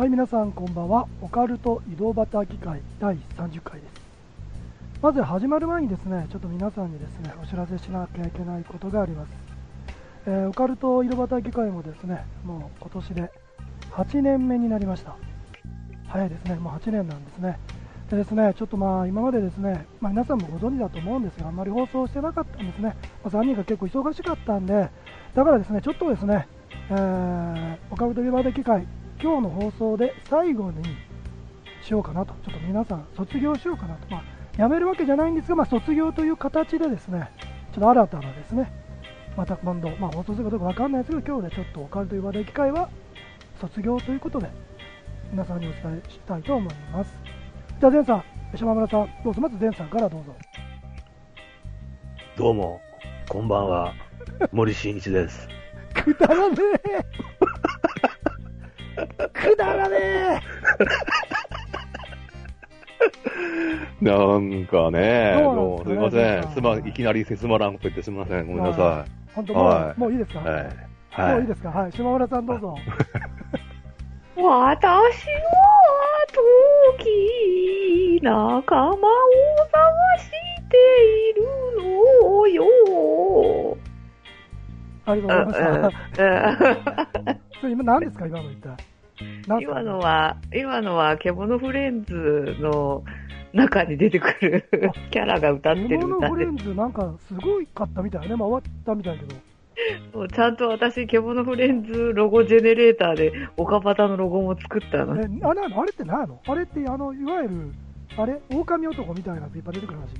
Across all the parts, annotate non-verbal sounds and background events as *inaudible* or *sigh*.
はい、皆さんこんばんは。オカルト移動バタ機会第30回です。まず始まる前にですね、ちょっと皆さんにですね、お知らせしなきゃいけないことがあります。えーオカルト井戸端議会もですね、もう今年で8年目になりました。早いですね、もう8年なんですね。でですね、ちょっとまあ今までですね、まあ、皆さんもご存知だと思うんですが、あんまり放送してなかったんですね。まあ、3人が結構忙しかったんで、だからですね、ちょっとですね、えー、オカルト井戸端議会、今日の放送で最後にしようかなと、ちょっと皆さん卒業しようかなと、まあ、辞めるわけじゃないんですが、まあ、卒業という形でですね、ちょっと新たなですね、また今度、まあ、放送するかどうかわかんないですけど、今日でちょっとオカルト井戸端議会は卒業ということで、皆さんにお伝えしたいと思います。じゃあ、前さん、島村さん、どうぞ、まず前さんからどうぞ。どうも、こんばんは、森進一です。*laughs* くだらねえくだらねなんかね、そうもうすいません。すま、いきなりせつまらんこと言ってすみません。ごめんなさえ本当もう、はいもういいですか、い。はい。もはいういいですか？はい、島村さんどうぞ。*laughs* 私は時仲間を探しているのよ。ありがとうございました。うそれ *laughs* 今何ですか今の一体？何んすか？今のは、今のは、獣フレンズの中に出てくるキャラが歌ってる獣フレンズなんかすごいかったみたいね。まあ終わったみたいだけど。もうちゃんと私、獣フレンズロゴジェネレーターで、岡端のロゴも作ったの。え、あれあれって何やの？あれってあの、いわゆる、あれ？狼男みたいなやついっぱい出てくる話？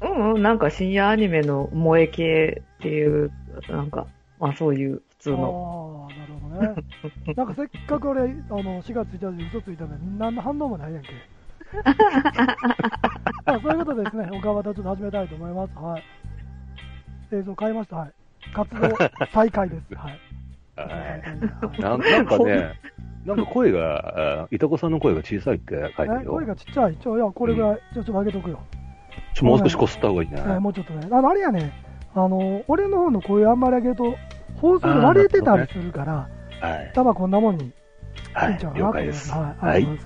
うんうん、なんか深夜アニメの萌え系っていう、なんか、まあそういう普通の。ああ、なるほどね。*laughs* なんかせっかく俺、あの、4月1日で嘘ついたのに、何の反応もないやんけ。*laughs* あそういうことでですね、岡端ちょっと始めたいと思います。はい。映像変えました。はい。活動再開です。*laughs* はい。はいなんなんかね、なんか声が、あいたこさんの声が小さいって書いてるよ。え？声がちっちゃい？ちょ、いや、これぐらい、ちょ、ちょっと上げとくよ。ちょもう少しこすった方がいいね。えーもうちょっとね。あの、あれやね、あの、俺の方の声あんまり上げると、放送で割れてたりするから、はい。多分こんなもんにはい。了解です。はい。はい。はい。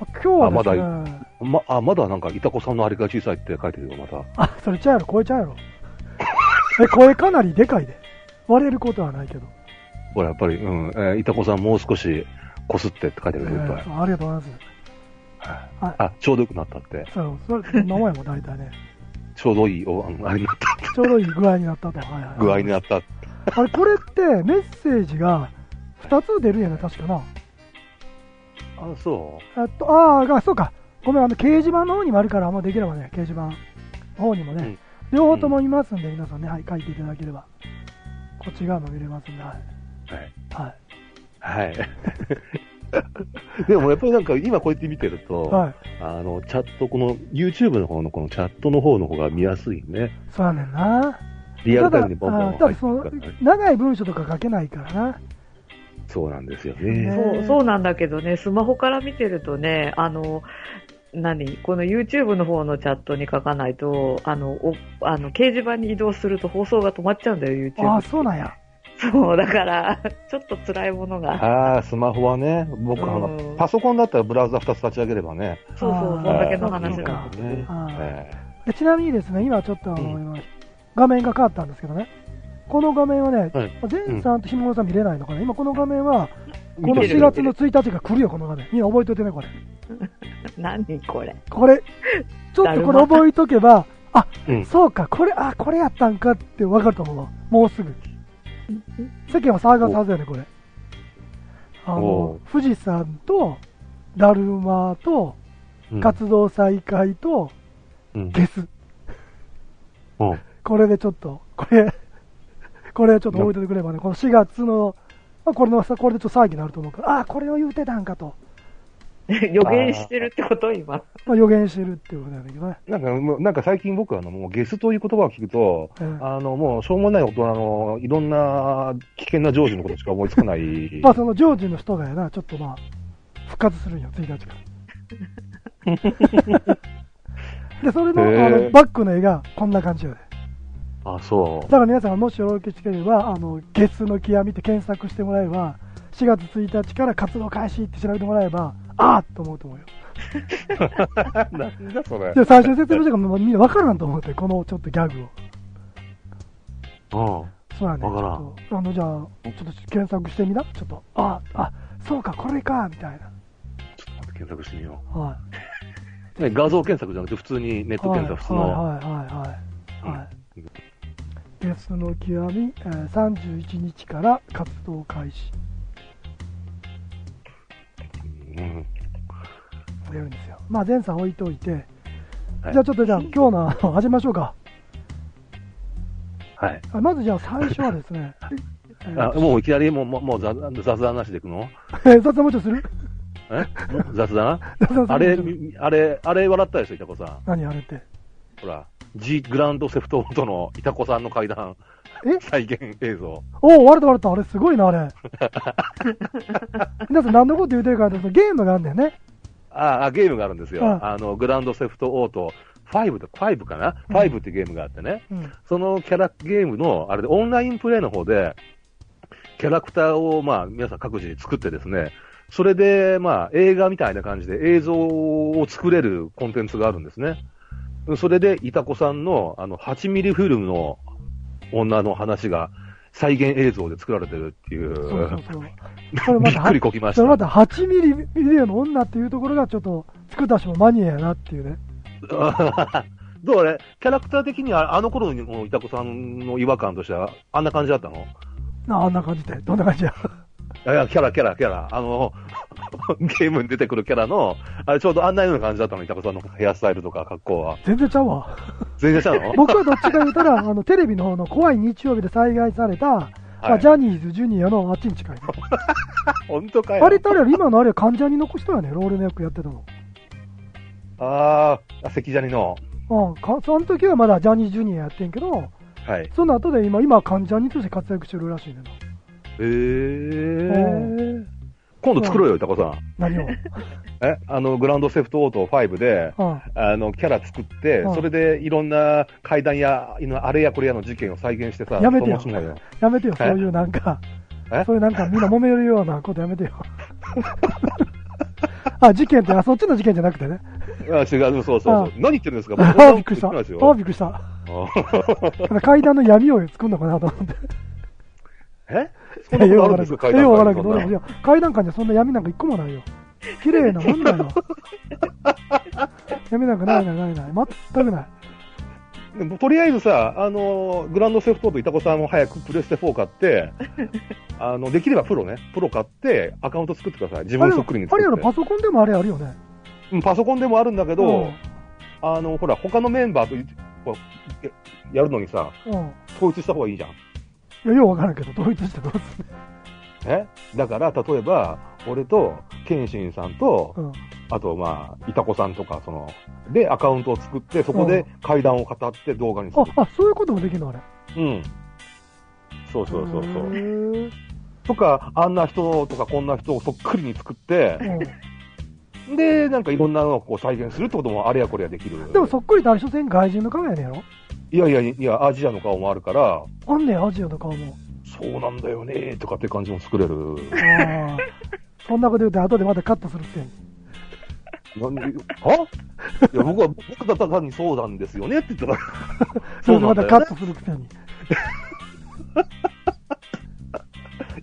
あ今日はですね、ま、あ、まだなんかいたこさんのあれが小さいって書いてるよ、また。あ、それちゃうやろ、声ちゃうやろ。*laughs* え、声かなりでかいで。割れることはないけど。ほら、やっぱり、うん、えーいたこさんもう少しこすってって書いてえるよ、いっぱいありがとうございます。はいはいあ、ちょうどよくなったって。そう、それ、こんなも大体ね。ちょうどいい、おあれになった。ちょうどいい具合になったと。はいはい。具合になった。あれ、これってメッセージが2つ出るんやね、確かな。あ、そえっと、あーあ、そうか。ごめん、あの、掲示板の方にもあるから、もうできればね、掲示板の方にもね、うん両方とも見ますんで、皆さんね、はい、書いていただければ、こっち側も見れますんで、はい。う。はい。はい。はい。*laughs* でもやっぱりなんか今こうやって見てると、はい。あの、チャット、この YouTube の方のこのチャットの方の方が見やすいね。そうやねんな。リアルタイムにボンボン入ってくるからね長い文章とか書けないからな。そうなんですよねね。そう、そうなんだけどね、スマホから見てるとね、あの、何？この YouTube の方のチャットに書かないと、あの、おあの掲示板に移動すると放送が止まっちゃうんだよ、YouTube。ああ、そうなんや。*laughs* そう、だから、ちょっと辛いものが。ああ、スマホはね、僕、あのうん、パソコンだったらブラウザ2つ立ち上げればね。そうそう、そんだけの話そうかなんですねちなみにですね、今ちょっとあの、うん今画面が変わったんですけどね、この画面はね、はい前さんとひもさん見れないのかな、今この画面は、えこの4見てる月の1日が来るよ、この画面。みんな覚えといてね、これ。*laughs* 何これ。これ、ちょっとこれ覚えとけば、あ、うんそうか、これ、あ、これやったんかってわかると思うわ。もうすぐ。世間は騒がすはずやね、これ。あおの、富士山と、だるまと、うん。活動再開と、うん。ゲス。う。んこれでちょっと、これ、これちょっと覚えててくればね、この4月の、まあ、これのさ、これでちょっと騒ぎになると思うから、ああ、これを言うてたんかと、*laughs* 予言してるってこと今。まあ、予言してるっていうことなんだけどね。なんかもう、なんか最近僕はあの、もうゲスという言葉を聞くと、ええあの、もうしょうもない大人の、いろんな危険な常時のことしか思いつかない。*laughs* まあ、そのジョージの人がやな、ちょっとまあ、復活するんよ、1日から。*laughs* で、それの,、あのバックの絵がこんな感じよね。あ、そだから皆さんがもしよろしければ、あの、ゲスの極みって検索してもらえば、4月1日から活動開始って調べてもらえば、あーと思うと思うよ。*laughs* なんだそれ。で、最初に説明したからみんな分からんと思って、このちょっとギャグを。うん。そうやね。わからんちょっとあの、じゃあ、ちょっと検索してみな。ちょっと、あ、あ、そうか、これか、みたい検索してみよな。はい。う。ね、画像検索じゃなくて普通にネット検索、普通の。はいはいはいはい。はい。ゲスの極み、えー、31日から活動開始。うん。やるんですよ。まあ、前さん置いといて、はいじゃあちょっとじゃあ今日のあの始めましょうか。はい。あまずじゃあ最初はですね、え *laughs* ーあ、もういきなりもう、もう雑雑談なしでいくの？えー雑談もうちょいする？え？雑談？*laughs* あれあれ、あれ笑ったでしょ、いたこさん。何あれって？ほら、G グランドセフトオートのいたこさんの階段、え？再現映像。おお、割れた割れた。あれすごいな、あれ。*laughs* 皆さん何のこと言うてるかというと、ゲームがあるんだよね。ああ、ゲームがあるんですよ。うんあの、グランドセフトオート5と、5かな、うん ?5 ってゲームがあってね。うん。そのキャラゲームの、あれでオンラインプレイの方で、キャラクターをまあ皆さん各自に作ってですね、それでまあ映画みたいな感じで映像を作れるコンテンツがあるんですね。それで、いたこさんのあの8ミリフィルムの女の話が再現映像で作られてるっていう、そうそうそう。それまびったくりこきました。それまた8ミリビデオの女っていうところがちょっと作った人もマニアやなっていうね。*laughs* どうあれ？キャラクター的にはあの頃のいたこさんの違和感としてはあんな感じだったの？ああんな感じで。どんな感じや？いやキャラ、キャラ、キャラ。あの、*laughs* ゲームに出てくるキャラの、あれちょうどあんなような感じだったの、イタコさんのヘアスタイルとか格好は。全然ちゃうわ。全然したの？*laughs* 僕はどっちか言うたら、あの、テレビの方の怖い日曜日で災害された、まあ、はいジャニーズ、ジュニアのあっちに近いね。*laughs* 本当かよ。あれ今のあれは関ジャニの人やね、ロールの役やってたの。あーあ、関ジャニの。うん、かその時はまだジャニーズジュニアやってんけど、はい。その後で今、今は関ジャニとして活躍してるらしいねんな。へへー。ー今度作ろうよ、イタコさん。何を？えあの、グランドセフトオート5で、うんあの、キャラ作ってうん、それでいろんな階段や、あれやこれやの事件を再現してさ、やめてよ。やめてよ、え？そういうなんかえ、そういうなんかみんな揉めるようなことやめてよ。*laughs* あ、事件って、あ、そっちの事件じゃなくてね。あ違う、そうそうそうあ。何言ってるんですか？ああ、びっくりした。あびっくりした。*laughs* 階段の闇を作るのかなと思って。え？いや、そんなあるんですか？階段んけど、俺もいや、階段階にはそんな闇なんか一個もないよ。綺麗なもんだよ。闇なんかないないないない。全くない。でもとりあえずさ、あのグランドセフトオート、いたこさんも早くプレステ4買って、*laughs* あのできればプロね、プロ買って、アカウント作ってください。自あれ分そっくりに作って。パソコンでもあれあるよね。うんパソコンでもあるんだけうどん、あの、ほら、他のメンバーとやるのにさ、うん。統一した方がいいじゃん。いや、ようわからんけど、統一してどうすんえ？だから、例えば、俺と、ケンシンさんと、のうん。あと、まあ、いたこさんとか、その、で、アカウントを作って、そこで階段を語って動画にする。あ、あ、そういうこともできるのあれ。うん。そうそうそうそう。とか、あんな人とかこんな人をそっくりに作って、うん。で、なんかいろんなのをこう再現するってこともあれやこれやできる。でもそっくりってあれ、所詮外人の顔やねんやろ？いやいやいや、アジアの顔もあるから、あんねん、アジアの顔も。そうなんだよねとかって感じも作れる。ああ。そんなこと言うて、後でまたカットするくせに。なんで、は？いや、僕は、僕だったら単にそうなんですよねって言ったら、*laughs* それでまたカッねトするくせに。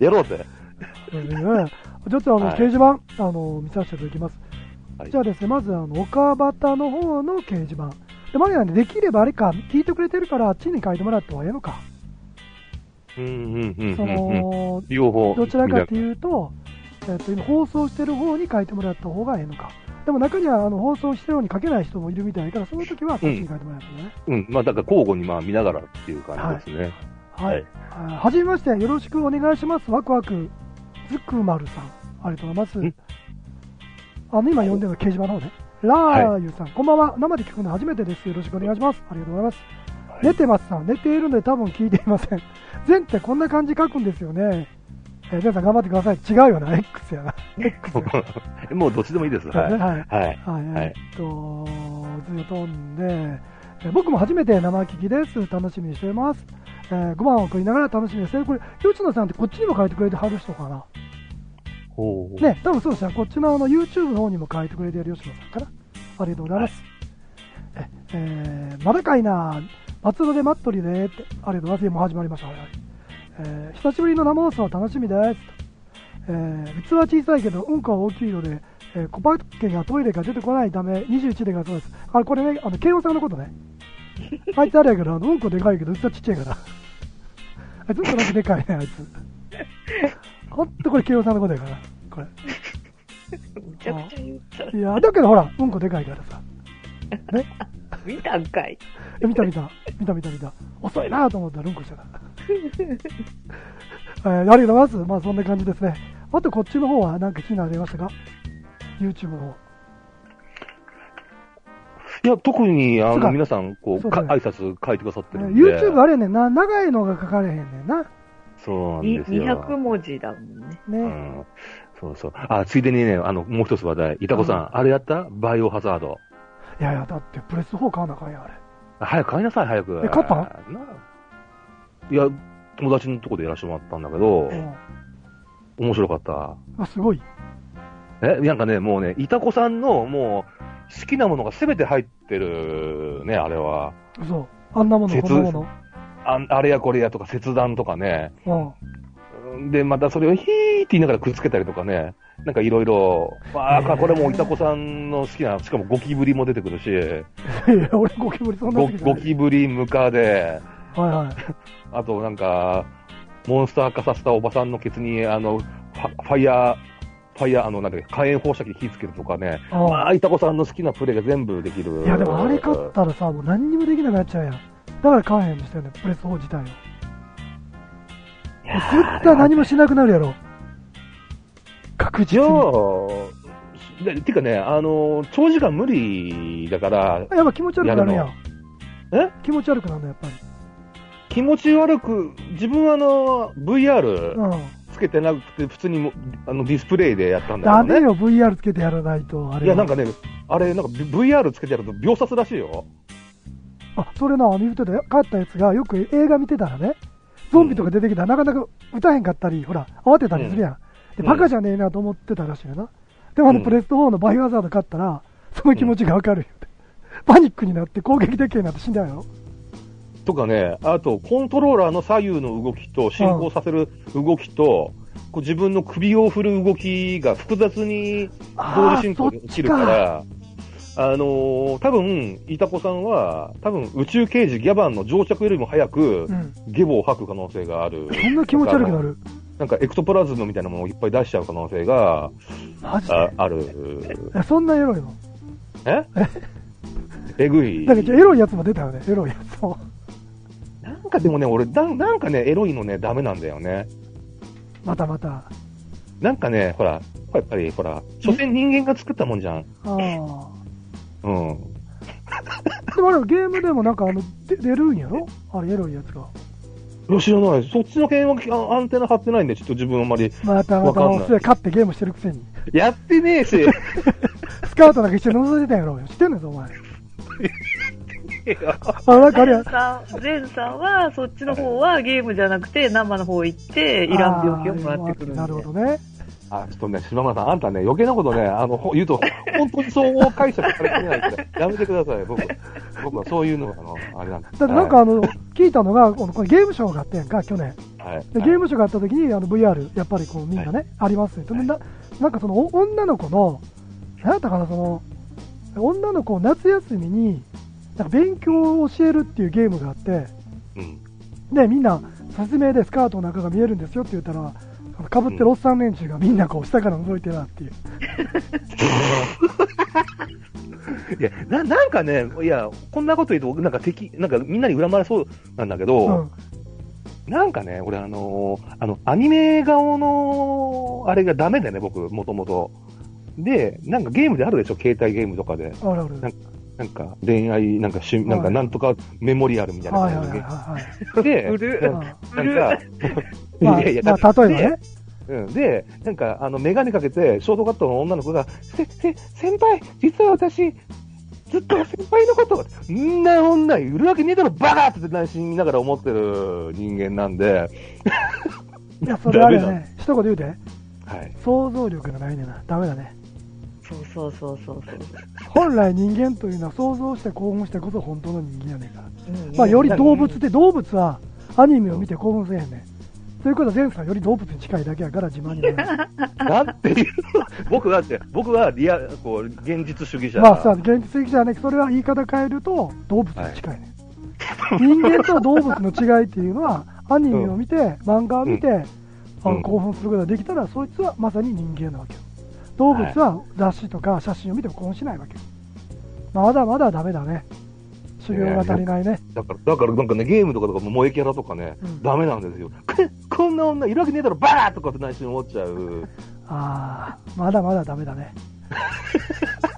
*laughs* やろうって。うんちょっとあの、はい掲示板、あの、見させていただきます。はいじゃあですね、まず、あの、岡端の方の掲示板。で、マリアね、できればあれか、聞いてくれてるから、あっちに書いてもらった方がええのか。うんうんうんそうんうん。の、両方。どちらかというと、えっと、今放送してる方に書いてもらった方がええのか。でも中にはあの放送してる方に書けない人もいるみたいだから、その時はこっちに書いてもらったね。うん、まあ、だから交互にまあ見ながらっていう感じですね。はい。はいあはじめまして、よろしくお願いします。ワクワク、ずくまるさん。ありがとうございますん。あの、今読んでるの掲示板の方ね。ラーユさん、こんばんは。生で聞くの初めてです。よろしくお願いします。ありがとうございます。はい寝てますさん、寝ているので多分聞いていません。前ってこんな感じ書くんですよね。えー皆さん頑張ってください。違うよな、X やな。X やな。*laughs* もうどっちでもいいです。はい。はい。はい。はい、はいえっと、ずっと飛んで、えー僕も初めて生聞きです。楽しみにしています。えーご飯を食いながら楽しみにしてる。これ、吉野さんってこっちにも書いてくれてはる人かな？ね、多分そうですね、こっちのあの YouTube の方にも書いてくれている吉野さんかな。ありがとうございます。え、えー、まだかいな、松戸で待っとりねって、ありがとうございます。もう始まりました。はいはいえー久しぶりの生放送は楽しみです。えー、器は小さいけど、うんこは大きいので、えー、小パッケがトイレが出てこないため、21でがそうです。あ、これね、あの、慶応さんのことね。*laughs* あいつあれやけど、あのうんこでかいけど、器ちっちゃいから。あいつうんこだけでかいね、あいつ。*laughs* ほんとこれ慶応さんのことやから、これ。めちゃくちゃ言った。いや、だけどほら、うんこでかいからさ。*laughs* ね？見たんかい。え見た見た。見た見た見た。遅いなと思ったらうんこしたから。*laughs* えーありがとうございます。まあそんな感じですね。あとこっちの方はなんか気になりましたか ?YouTube の方。いや、特に、あの、皆さん、こう、そうだか挨拶書いてくださってえーるんで。YouTube あれやねんな。長いのが書かれへんねんな。そうなんにですよ。200文字だもんね。ね。うん。そうそう。あ、ついでにね、あの、もう一つ話題。いたこさん、うんあれやった？バイオハザード。いやいや、だってプレス4買わなあかんやん、あれ。あ早く買いなさい、早く。え買ったのないや、友達のとこでやらせてもらったんだけど、うん。面白かった。あ、すごい。え、なんかね、もうね、いたこさんの、もう、好きなものが全て入ってるね、あれは。そう。あんなもの、切こんなもああれやこれやとか切断とかね。の。うん。で、またそれをヒーって言いながらくっつけたりとかね。なんかいろいろ、ああ、これもいたこさんの好きな、しかもゴキブリも出てくるし、いや、俺ゴキブリそんなゴゴキブリムカで、はいはい。*laughs* あとなんか、モンスター化させたおばさんのケツに、あの、ファイヤー、ファイヤー、あの、なんだっけ、火炎放射器火つけるとかね。あまあ、いたこさんの好きなプレイが全部できる。いや、でもあれ買ったらさ、もう何にもできなくなっちゃうやん。だから買わへんにしたよね、プレス4自体を。絶対何もしなくなるやろ。確実に。あ、でてかね、あの、長時間無理だから、やっぱ気持ち悪くなるやん。え？気持ち悪くなるの、やっぱり。気持ち悪く、自分はあの、VR うん。つけてなくて、普通にもあのディスプレイでやったんだけどね。ダメよ、VR つけてやらないと、あれは。いや、なんかね、あれ、なんか VR つけてやると秒殺らしいよ。あ、それな、あの言うてたよ、買ったやつが、よく映画見てたらね、ゾンビとか出てきたらなかなか撃たへんかったり、ほら、慌てたりするやん。で、うんバカじゃねえなと思ってたらしいよな。でもあのうんプレスト4のバイオハザード買ったら、その気持ちがわかるよって。パニックになって攻撃できへんなって死んだよ。とかね、あと、コントローラーの左右の動きと、進行させる動きと、こう自分の首を振る動きが複雑に同時進行で起きるから、あのー多分、イタコさんは、多分、宇宙刑事ギャバンの乗着よりも早くう、ん。ゲボを吐く可能性がある。そんな気持ち悪くなる。なんかエクトプラズムみたいなものをいっぱい出しちゃう可能性がマジで？あある。えそんなエロいの？え？え？ぐい。エロいやつも出たよね、エロいやつも。なんかでもね、俺だ、なんかね、エロいのね、ダメなんだよね。またまた。なんかね、ほら、やっぱり、ほら、所詮人間が作ったもんじゃん。ああ。うん。でもあれゲームでもなんかあの、で出るんやろ？あれエロいやつが。いや、知らない。そっちの辺はあアンテナ張ってないんで、ちょっと自分あんまり。またまた、わかんないおすや勝ってゲームしてるくせに。やってねえし。*laughs* スカートなんか一緒に覗いてたんやろ知ってんのよ、お前。あ、なんかあれやゼン。さん、ゼンさんは、そっちの方はゲームじゃなくて、生の方行って、いらん病気をもらってくるんで。なるほどね。あ、ちょっとね、島村さん、あんたね、余計なことね、あの、ほ言うと、本当にそう解釈されてないから、やめてください。僕、僕はそういうのが、あの、あれなんです。だってなんかあの、聞いたのが、このゲームショーがあったやんか、去年。はい、はい。でゲームショーがあった時に、あの VR、やっぱりこうみんなね、ありますね。でななんかそのお女の子の、なんやったかな、その、女の子を夏休みに、なんか勉強を教えるっていうゲームがあって、うん。で、みんな、説明でスカートの中が見えるんですよって言ったら、かぶってるおっさん連中がみんなこう下から覗いてなっていう。いや、な、なんかね、いや、こんなこと言うと、なんか敵、なんかみんなに恨まれそうなんだけど、うん。なんかね、俺あのーあの、アニメ顔の、あれがダメでね、僕、もともと。で、なんかゲームであるでしょ、携帯ゲームとかで。あるある。なんなんか恋愛、なんかしゅ、なんかなんとかメモリアルみたいなはいはい感じはいで。はい。で、*laughs* なんか、まあ *laughs* いやいや、まあ、例えばね。うん、で、なんか、あの、メガネかけて、ショートカットの女の子が、せ、せ、先輩、実は私、ずっと先輩のこと、んな女いるわけねえだろ、バカって内心見ながら思ってる人間なんで、いや、それあれね、*laughs* 一言言うて。はい。想像力がないねんな。ダメだね。そうそうそうそうそう。本来人間というのは想像して興奮してこそ本当の人間やねんから。うんまあ、より動物で、動物はアニメを見て興奮せえへんねん。ということは、ゼンさんより動物に近いだけやから自慢になる。*laughs* なんていう、僕はって、僕はリア、こう、現実主義者。まあさ、現実的じゃねそれは言い方変えると動物に近いね、人間と動物の違いっていうのは、アニメを見て、漫画を見て、あのうん興奮することができたら、そいつはまさに人間なわけよ。動物は雑誌とか写真を見ても興奮しないわけよ。まだまだダメだね。修行が足りないね。だから、だからなんかね、ゲームとかとかも萌えキャラとかね、うんダメなんですよ。くこんな女いるわけねえだろ、バーとかって内心思っちゃう。*laughs* ああ、まだまだダメだね。*laughs*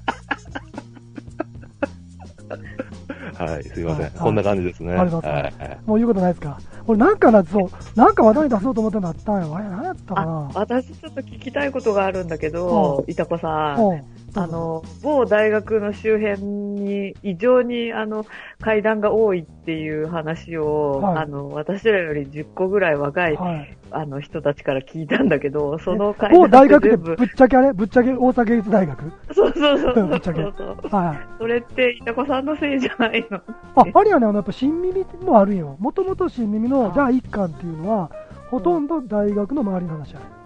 はい、すいません。はいこんな感じですね。ありがとうございはいますもう言うことないですか？俺なんかな、そう、なんか話題に出そうと思ってなったんよ。あれ、何やったかあな。私ちょっと聞きたいことがあるんだけど、いたこさん。うんあ、の、某大学の周辺に異常にあの階段が多いっていう話を、はいあの、私らより10個ぐらい若い、はい。あの人たちから聞いたんだけど、その階某大学ってぶっちゃけあれ？ぶっちゃけ大阪芸術大学？そうそうそうそうぶっちゃけ。はい。それって、いたこさんのせいじゃないの？あ、あれやね、あの、やっぱ新耳もあるんよ。もともと新耳のあ第一巻っていうのは、ほとんど大学の周りの話やね。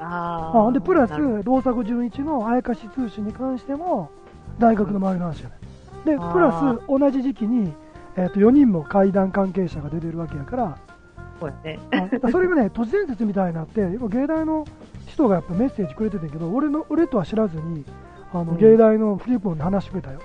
ああで、プラス、なる大迫純一のあやかし通信に関しても、大学の周りの話やね。で、あープラス、同じ時期に、えっ、と、4人も怪談関係者が出てるわけやから、そうやね。それがね、都市伝説みたいになって、やっぱ芸大の人がやっぱメッセージくれててんけど、俺の、俺とは知らずに、あの、うん芸大のフリップに話してくれたよ。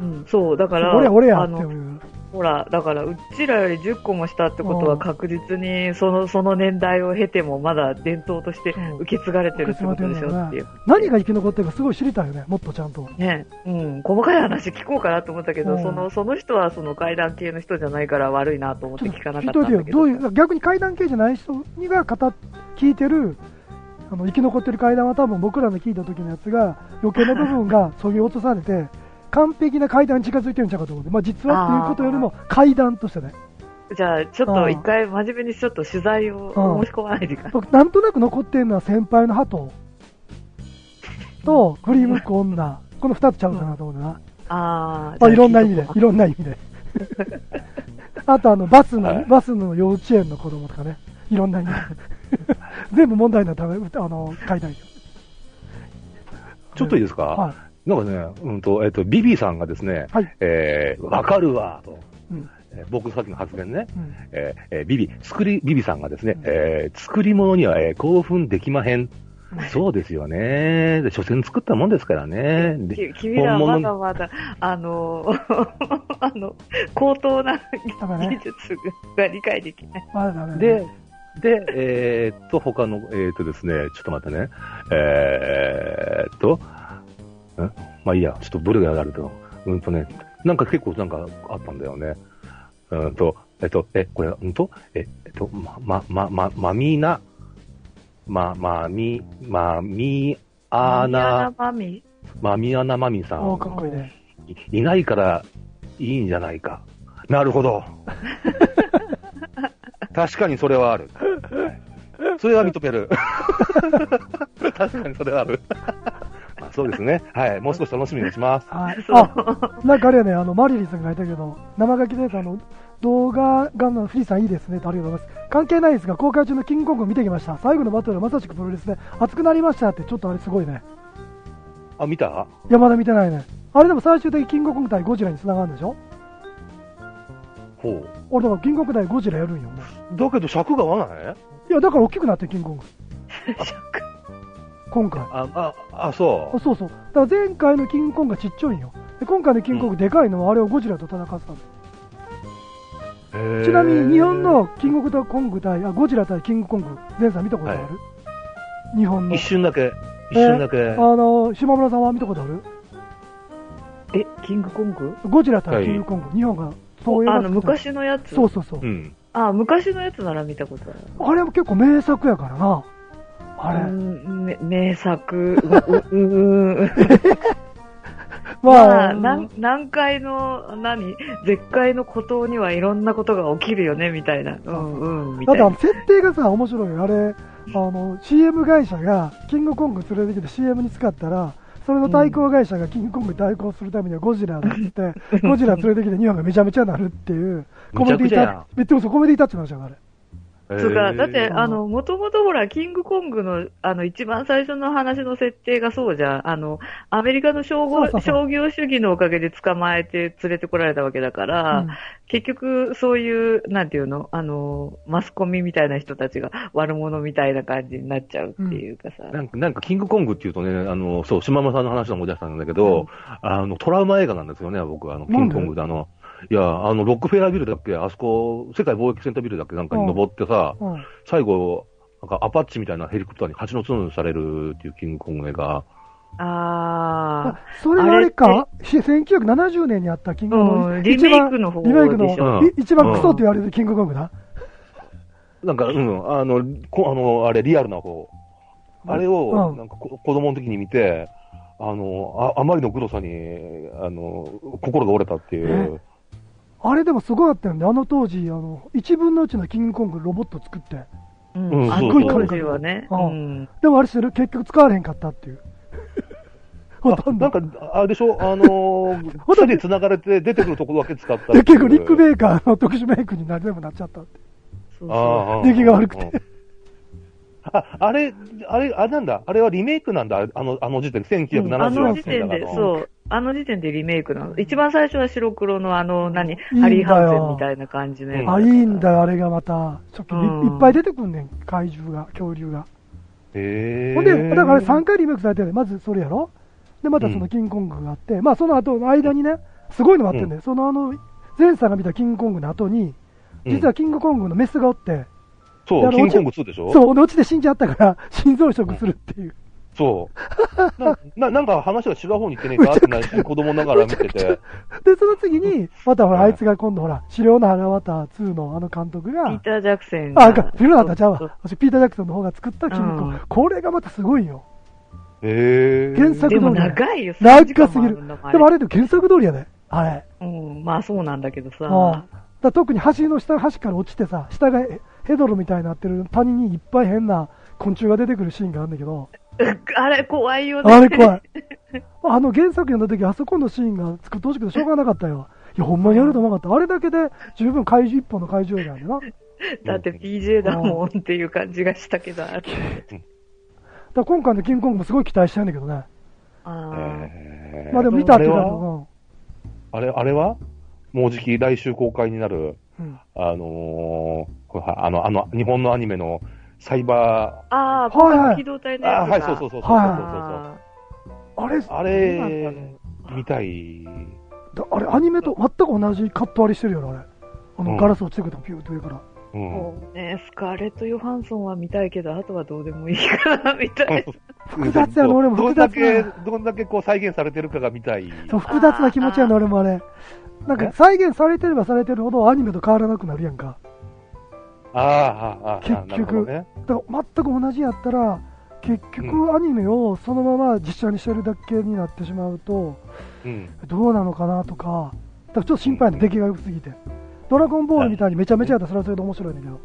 うん、そう、だから、俺、俺やっていう。ほら、だから、うちらより10個もしたってことうん。は確実に、その、その年代を経ても、まだ伝統としてうん。受け継がれてるってことでしょっていう。何が生き残ってるかすごい知りたいよね、もっとちゃんと。ね、うん、細かい話聞こうかなと思ったけど、うん。その、その人はその階段系の人じゃないから悪いなと思って聞かなかったんだけど。どういう、逆に階段系じゃない人にが語っ聞いてる、あの生き残ってる階段は多分僕らの聞いた時のやつが、余計な部分がそぎ落とされて、完璧な階段に近づいてるんちゃうかと思って、まあ、実はっていうことよりも階段としてね、じゃあ、ちょっと一回真面目にちょっと取材をうん申し込まないといけない。僕なんとなく残ってるのは先輩の鳩と振り向く女、この2つちゃうかなと思うな。ああ、まあ、いろんな意味でいろんな意味で。*laughs* あとあの、バスの、はい。バスの幼稚園の子供とかね、いろんな意味で。*laughs* 全部問題になっため、あの、階段。よ。ちょっといいですか、はなんかね、うんと、えっ、と、ビビさんがですね、はいえー、わかるわ、と。い。うん。えー僕さっきの発言ね、うん。えーえービビ、作り、ビビさんがですね、えー作り物には、えー興奮できまへん。そうですよね。で、所詮作ったもんですからね。でき君らはまだまだ、あの、*laughs* あの、高等な技術が理解できない。ねで、で、えーっと、他の、えーっとですね、ちょっと待ってね。えーっと、ん？まあいいや、ちょっとブレが上がると。うんとね、なんか結構なんかあったんだよね。うんと、えっと、え、これ、うんと、え、えっと、ま、ま、ま、ま、まみな、ま、まみ、まみあな、マミまみ？あなまみさんかっこいいね。い、いないからいいんじゃないか。なるほど。*laughs* 確かにそれはある。それは認める。*laughs* 確かにそれはある。まあそうですね。はい。もう少し楽しみにします。*laughs* はい。あ、なんかあれやね、あの、マリリンさんが書いたけど、生書きで、あの、動画がのフリーさんいいですねとありがとうございます。関係ないですが、公開中のキングコングを見てきました。最後のバトルはまさしくプロレスで熱くなりましたって、ちょっとあれすごいね。あ、見た？いや、まだ見てないね。あれでも最終的にキングコング対ゴジラに繋がるんでしょ？ほう。俺だからキングコング対ゴジラやるんよ、もうだけど尺が合わない？いや、だから大きくなってるキングコング。*laughs* 今回。あ、あ、あ、そあそうそう。だから前回のキングコングがちっちゃいんよ。で今回のキングコングでかいのはあれをゴジラと戦ってたんちなみに日本のキングコング対、あ、ゴジラ対キングコング、前さん見たことある、はい日本の。一瞬だけ、一瞬だけ。あの、島村さんは見たことある？え、キングコング？ゴジラ対キングコング、日本がそういうあの、昔のやつ？そうそうそう。うん。あ、昔のやつなら見たことある。あれも結構名作やからな。あれ。うんめ名作。う、う、う、うままあ、何回の、何？絶海の孤島にはいろんなことが起きるよね、みたいな。うん、うん、みたいなだって。設定がさ、面白いよ。あれ、あの CM 会社がキングコング連れてきて CM に使ったら、それの対抗会社がキングコングに対抗するためにはゴジラだって、ゴジラ連れてきて日本がめちゃめちゃなるっていう、コメディむちゃくちゃやタッチ、めっちゃコメディタッチなんですよ、あれ。そうか、だって、ーあの、もともとほら、キングコングの、あの、一番最初の話の設定がそうじゃん。あの、アメリカの商そうそうそう。商業主義のおかげで捕まえて連れてこられたわけだから、うん。結局、そういう、なんていうの？あの、マスコミみたいな人たちが悪者みたいな感じになっちゃうっていうかさ。なんか、なんかキングコングっていうとね、あの、そう、島村さんの話を思い出したんだけど、あの、トラウマ映画なんですよね、僕、あの、キングコングであの、いや、あの、ロックフェラービルだっけ？あそこ、世界貿易センタービルだっけ？なんかに登ってさ、うん。最後、なんかアパッチみたいなヘリコプターに蜂の角にされるっていうキングコング映画。ああそれはあれか、し1970年にあったキングコング。うんリメイクの方リメイクのでしょい一番クソって言われるキングコングだ？なんか、うん、あの、こあの、あれ、リアルな方。あれを、うん。なんかこ、子供の時に見て、あの、ああまりのグロさに、あの、心が折れたっていう。あれでもすごかったよね。あの当時、あの、1分の1のキングコングロボット作って。あ。ううんすごい当時はね。ううんん。でもあれしてる結局使われへんかったっていう。*laughs* ほとんど。なんか、あれでしょ？あのー、*laughs* 二人繋がれて出てくるところだけ使った。結構リック・ベイカーの特殊メイクにな全部なっちゃったって。そうあそあ出来が悪くて。うんあ、あれ、あれ、あれなんだ？あれはリメイクなんだ？あの、あの時点、う。うんあ1978の年時点で。そう。あの時点でリメイクなの。一番最初は白黒のあの、何、ハリー・ハンセンみたいな感じのあ、いいんだよ、あれがまた。初期にうんいっぱい出てくんねん、怪獣が、恐竜が。へえ。ほんで、だからあれ3回リメイクされてるまずそれやろ？で、またそのキングコングがあって、まあその後の間にね、すごいのがあってんだよ。そのあの、前さんが見たキングコングの後に、実はキングコングのメスがおって、そう、あのキングコング2でしょ？そう、落ちて死んじゃったから、*laughs* 心臓移植するっていう。そう。*laughs* な、ななんか話が違う方に行ってねえか？*laughs* ってないし、子供ながら見てて。で、その次に、またほら、あいつが今度ほら、資料の腹渡2のあの監督が、ピーター・ジャクセンあ、か、フィルナータちゃうそうわ。私、ピーター・ジャクソンの方が作ったキングコングうん。これがまたすごいよ。へえ。原作でも長いよ、長3時間すぎる。でもあれでも原作通りやで。あれ。うん、まあそうなんだけどさ。ああだ特に橋の下、橋から落ちてさ、下がヘヘドロみたいになってる谷にいっぱい変な昆虫が出てくるシーンがあるんだけど、あれ怖いよね。あれ怖い。あの原作読んだ時、あそこのシーンが作ってほしくてしょうがなかったよ。*laughs* いや、ほんまにやると思わなかった。あれだけで十分怪獣一本の怪獣映画なんだな。*laughs* だって PJ だもんっていう感じがしたけど、あれ *laughs* ら今回のキングコングもすごい期待してるんだけどね。あーへーまあでも見たっていうあれは？のあれ、あれは？もうじき来週公開になる、あのー、あの、あの、日本のアニメのサイバあー、はいはい機動隊ー、のやつはい、そうそうそうそうそうそう、ああれ、あれだ、見たい。だあれ、アニメと全く同じカット割りしてるよな、あれ。あの、うんガラス落ちてくるとピューと上から。うーん。もうね、スカーレット・ヨハンソンは見たいけど、あとはどうでもいいかな、みたい。複雑やな俺もどんだけ、どんだけこう再現されてるかが見たい。そう、複雑な気持ちやな、俺もあれ。なんか、再現されてればされてるほどアニメと変わらなくなるやんか。ああ、ああ、結局ね。だから全く同じやったら、結局アニメをそのまま実写にしてるだけになってしまうと、うん。どうなのかなとか、だからちょっと心配な出来が良すぎて。ドラゴンボールみたいにめちゃめちゃやったらそれはそれで面白いんだけど。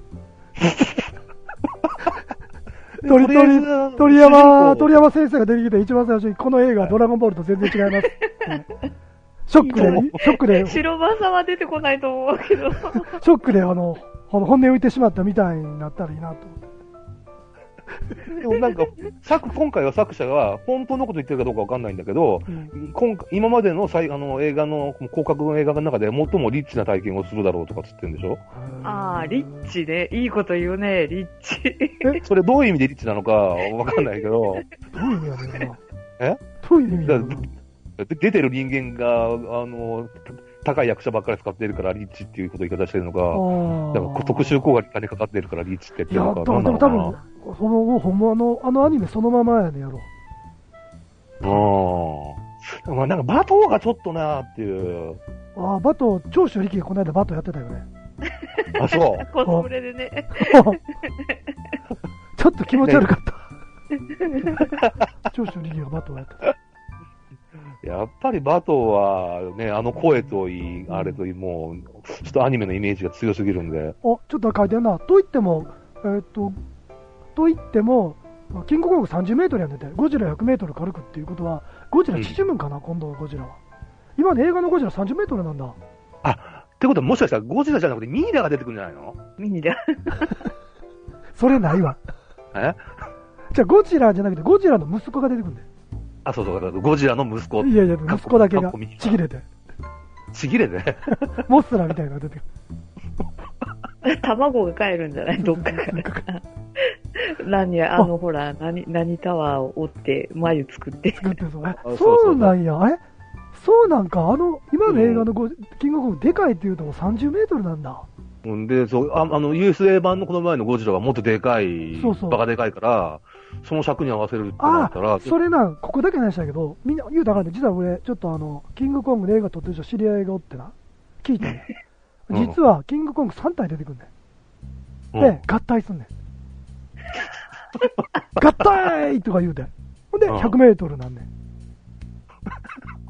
鳥鳥ず鳥山、鳥山先生が出てきて一番最初にこの映画はドラゴンボールと全然違いますって。*laughs* ショックで、ショックで、シ白バサは出てこないと思うけど。ョックであの、あの本音浮いてしまったみたいになったらいいなと思って。でもなんか、作、今回は作者が本当のこと言ってるかどうかわかんないんだけど、うん今回今までの最あの映画の、広角の映画の中で最もリッチな体験をするだろうとかつってんでしょ？ああ、リッチね。いいこと言うね、リッチ。それどういう意味でリッチなのかわかんないけど、どういう意味やねんな。え？どういう意味やねんな。で出てる人間が、あの、た高い役者ばっかり使ってるからリッチっていうことを言い方してるのか、だから特殊効果に金かかってるからリッチって言っていや、るのか、でもなんなのかでも多分、その、もうほんまの、あのアニメそのままやねやろ。な。うん。まあなんかバトーがちょっとなーっていう。ああ、バト、長州力がこの間バトやってたよね。あ、そう。*laughs* コスプレでね。*laughs* ちょっと気持ち悪かった。長州力がバトやってた。やっぱりバトーはね、あの声といい、あれといい、もう、ちょっとアニメのイメージが強すぎるんで。あ、ちょっと書いてんな。と言っても、えーっと、と言っても、キングコング30メートルやんでて、ゴジラ100メートル軽くっていうことは、ゴジラ縮むんかな、今度のゴジラは。今の映画のゴジラ30メートルなんだ。ってことはもしかしたらゴジラじゃなくてミイラが出てくるんじゃないの？ミニだ。*laughs* それないわ。え？じゃあゴジラじゃなくて、ゴジラの息子が出てくるんだよ。あ、そうそう、ゴジラの息子。いやいや、息子だけがちぎれて、ちぎれね。*laughs* モスラみたいなのが出てくる。*laughs* 卵が帰るんじゃない？どっかから。*laughs* 何や、あの、ほら、何、何タワーを折って、眉作って。作ってそう。えそうなんや。え？そうなんか、あの、今の映画のゴキングコングでかいっていうと30メートルなんだ。うんで、そう、ああの、USA 版のこの前のゴジラはもっとでかい、そうそうバカでかいから、その尺に合わせるってなあったら、それな、ここだけの話だけど、みんな言うたかんね、実は俺、ちょっとあの、キングコングで映画撮ってる人知り合いがおってな、聞いてね。*laughs* うん実は、キングコング3体出てくんねん。うんで、合体すんねん。*laughs* 合体とか言うて。ほんで、うん100メートルなんねん。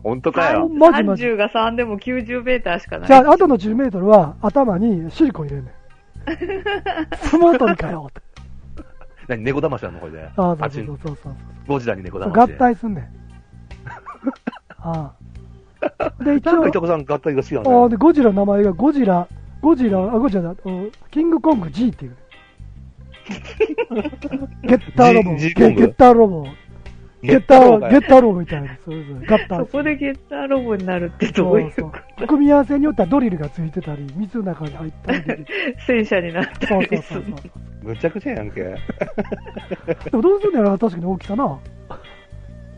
本当かよ。マジマジ。30が3でも90メーターしかない。じゃあ、あとの10メートルは頭にシリコン入れんねん。*laughs* 相撲取りかよって。何、猫騙しなのこれで？ああ、そうそうそうそうそう。ゴジラに猫そう騙し。合。体すんねん。*laughs* ああ。で、一応なんか、い、たこさん合体が好きなあのね。あで、ゴジラの名前がゴジラ、ゴジラ、あ、ゴジラだ、うんキングコング G っていう。*laughs* ゲッターロボ。ゲ G コング？ゲッターロボ。ゲッター、ゲッターロボみたいな。そうそう。合体。そこでゲッターロボになるってどういうそうそう組み合わせによってはドリルがついてたり、水の中に入ったり。*laughs* 戦車になったそうりするそうそうそう。むちゃくちゃやんけ。ねでもどうすんのやろ確かに大きさな。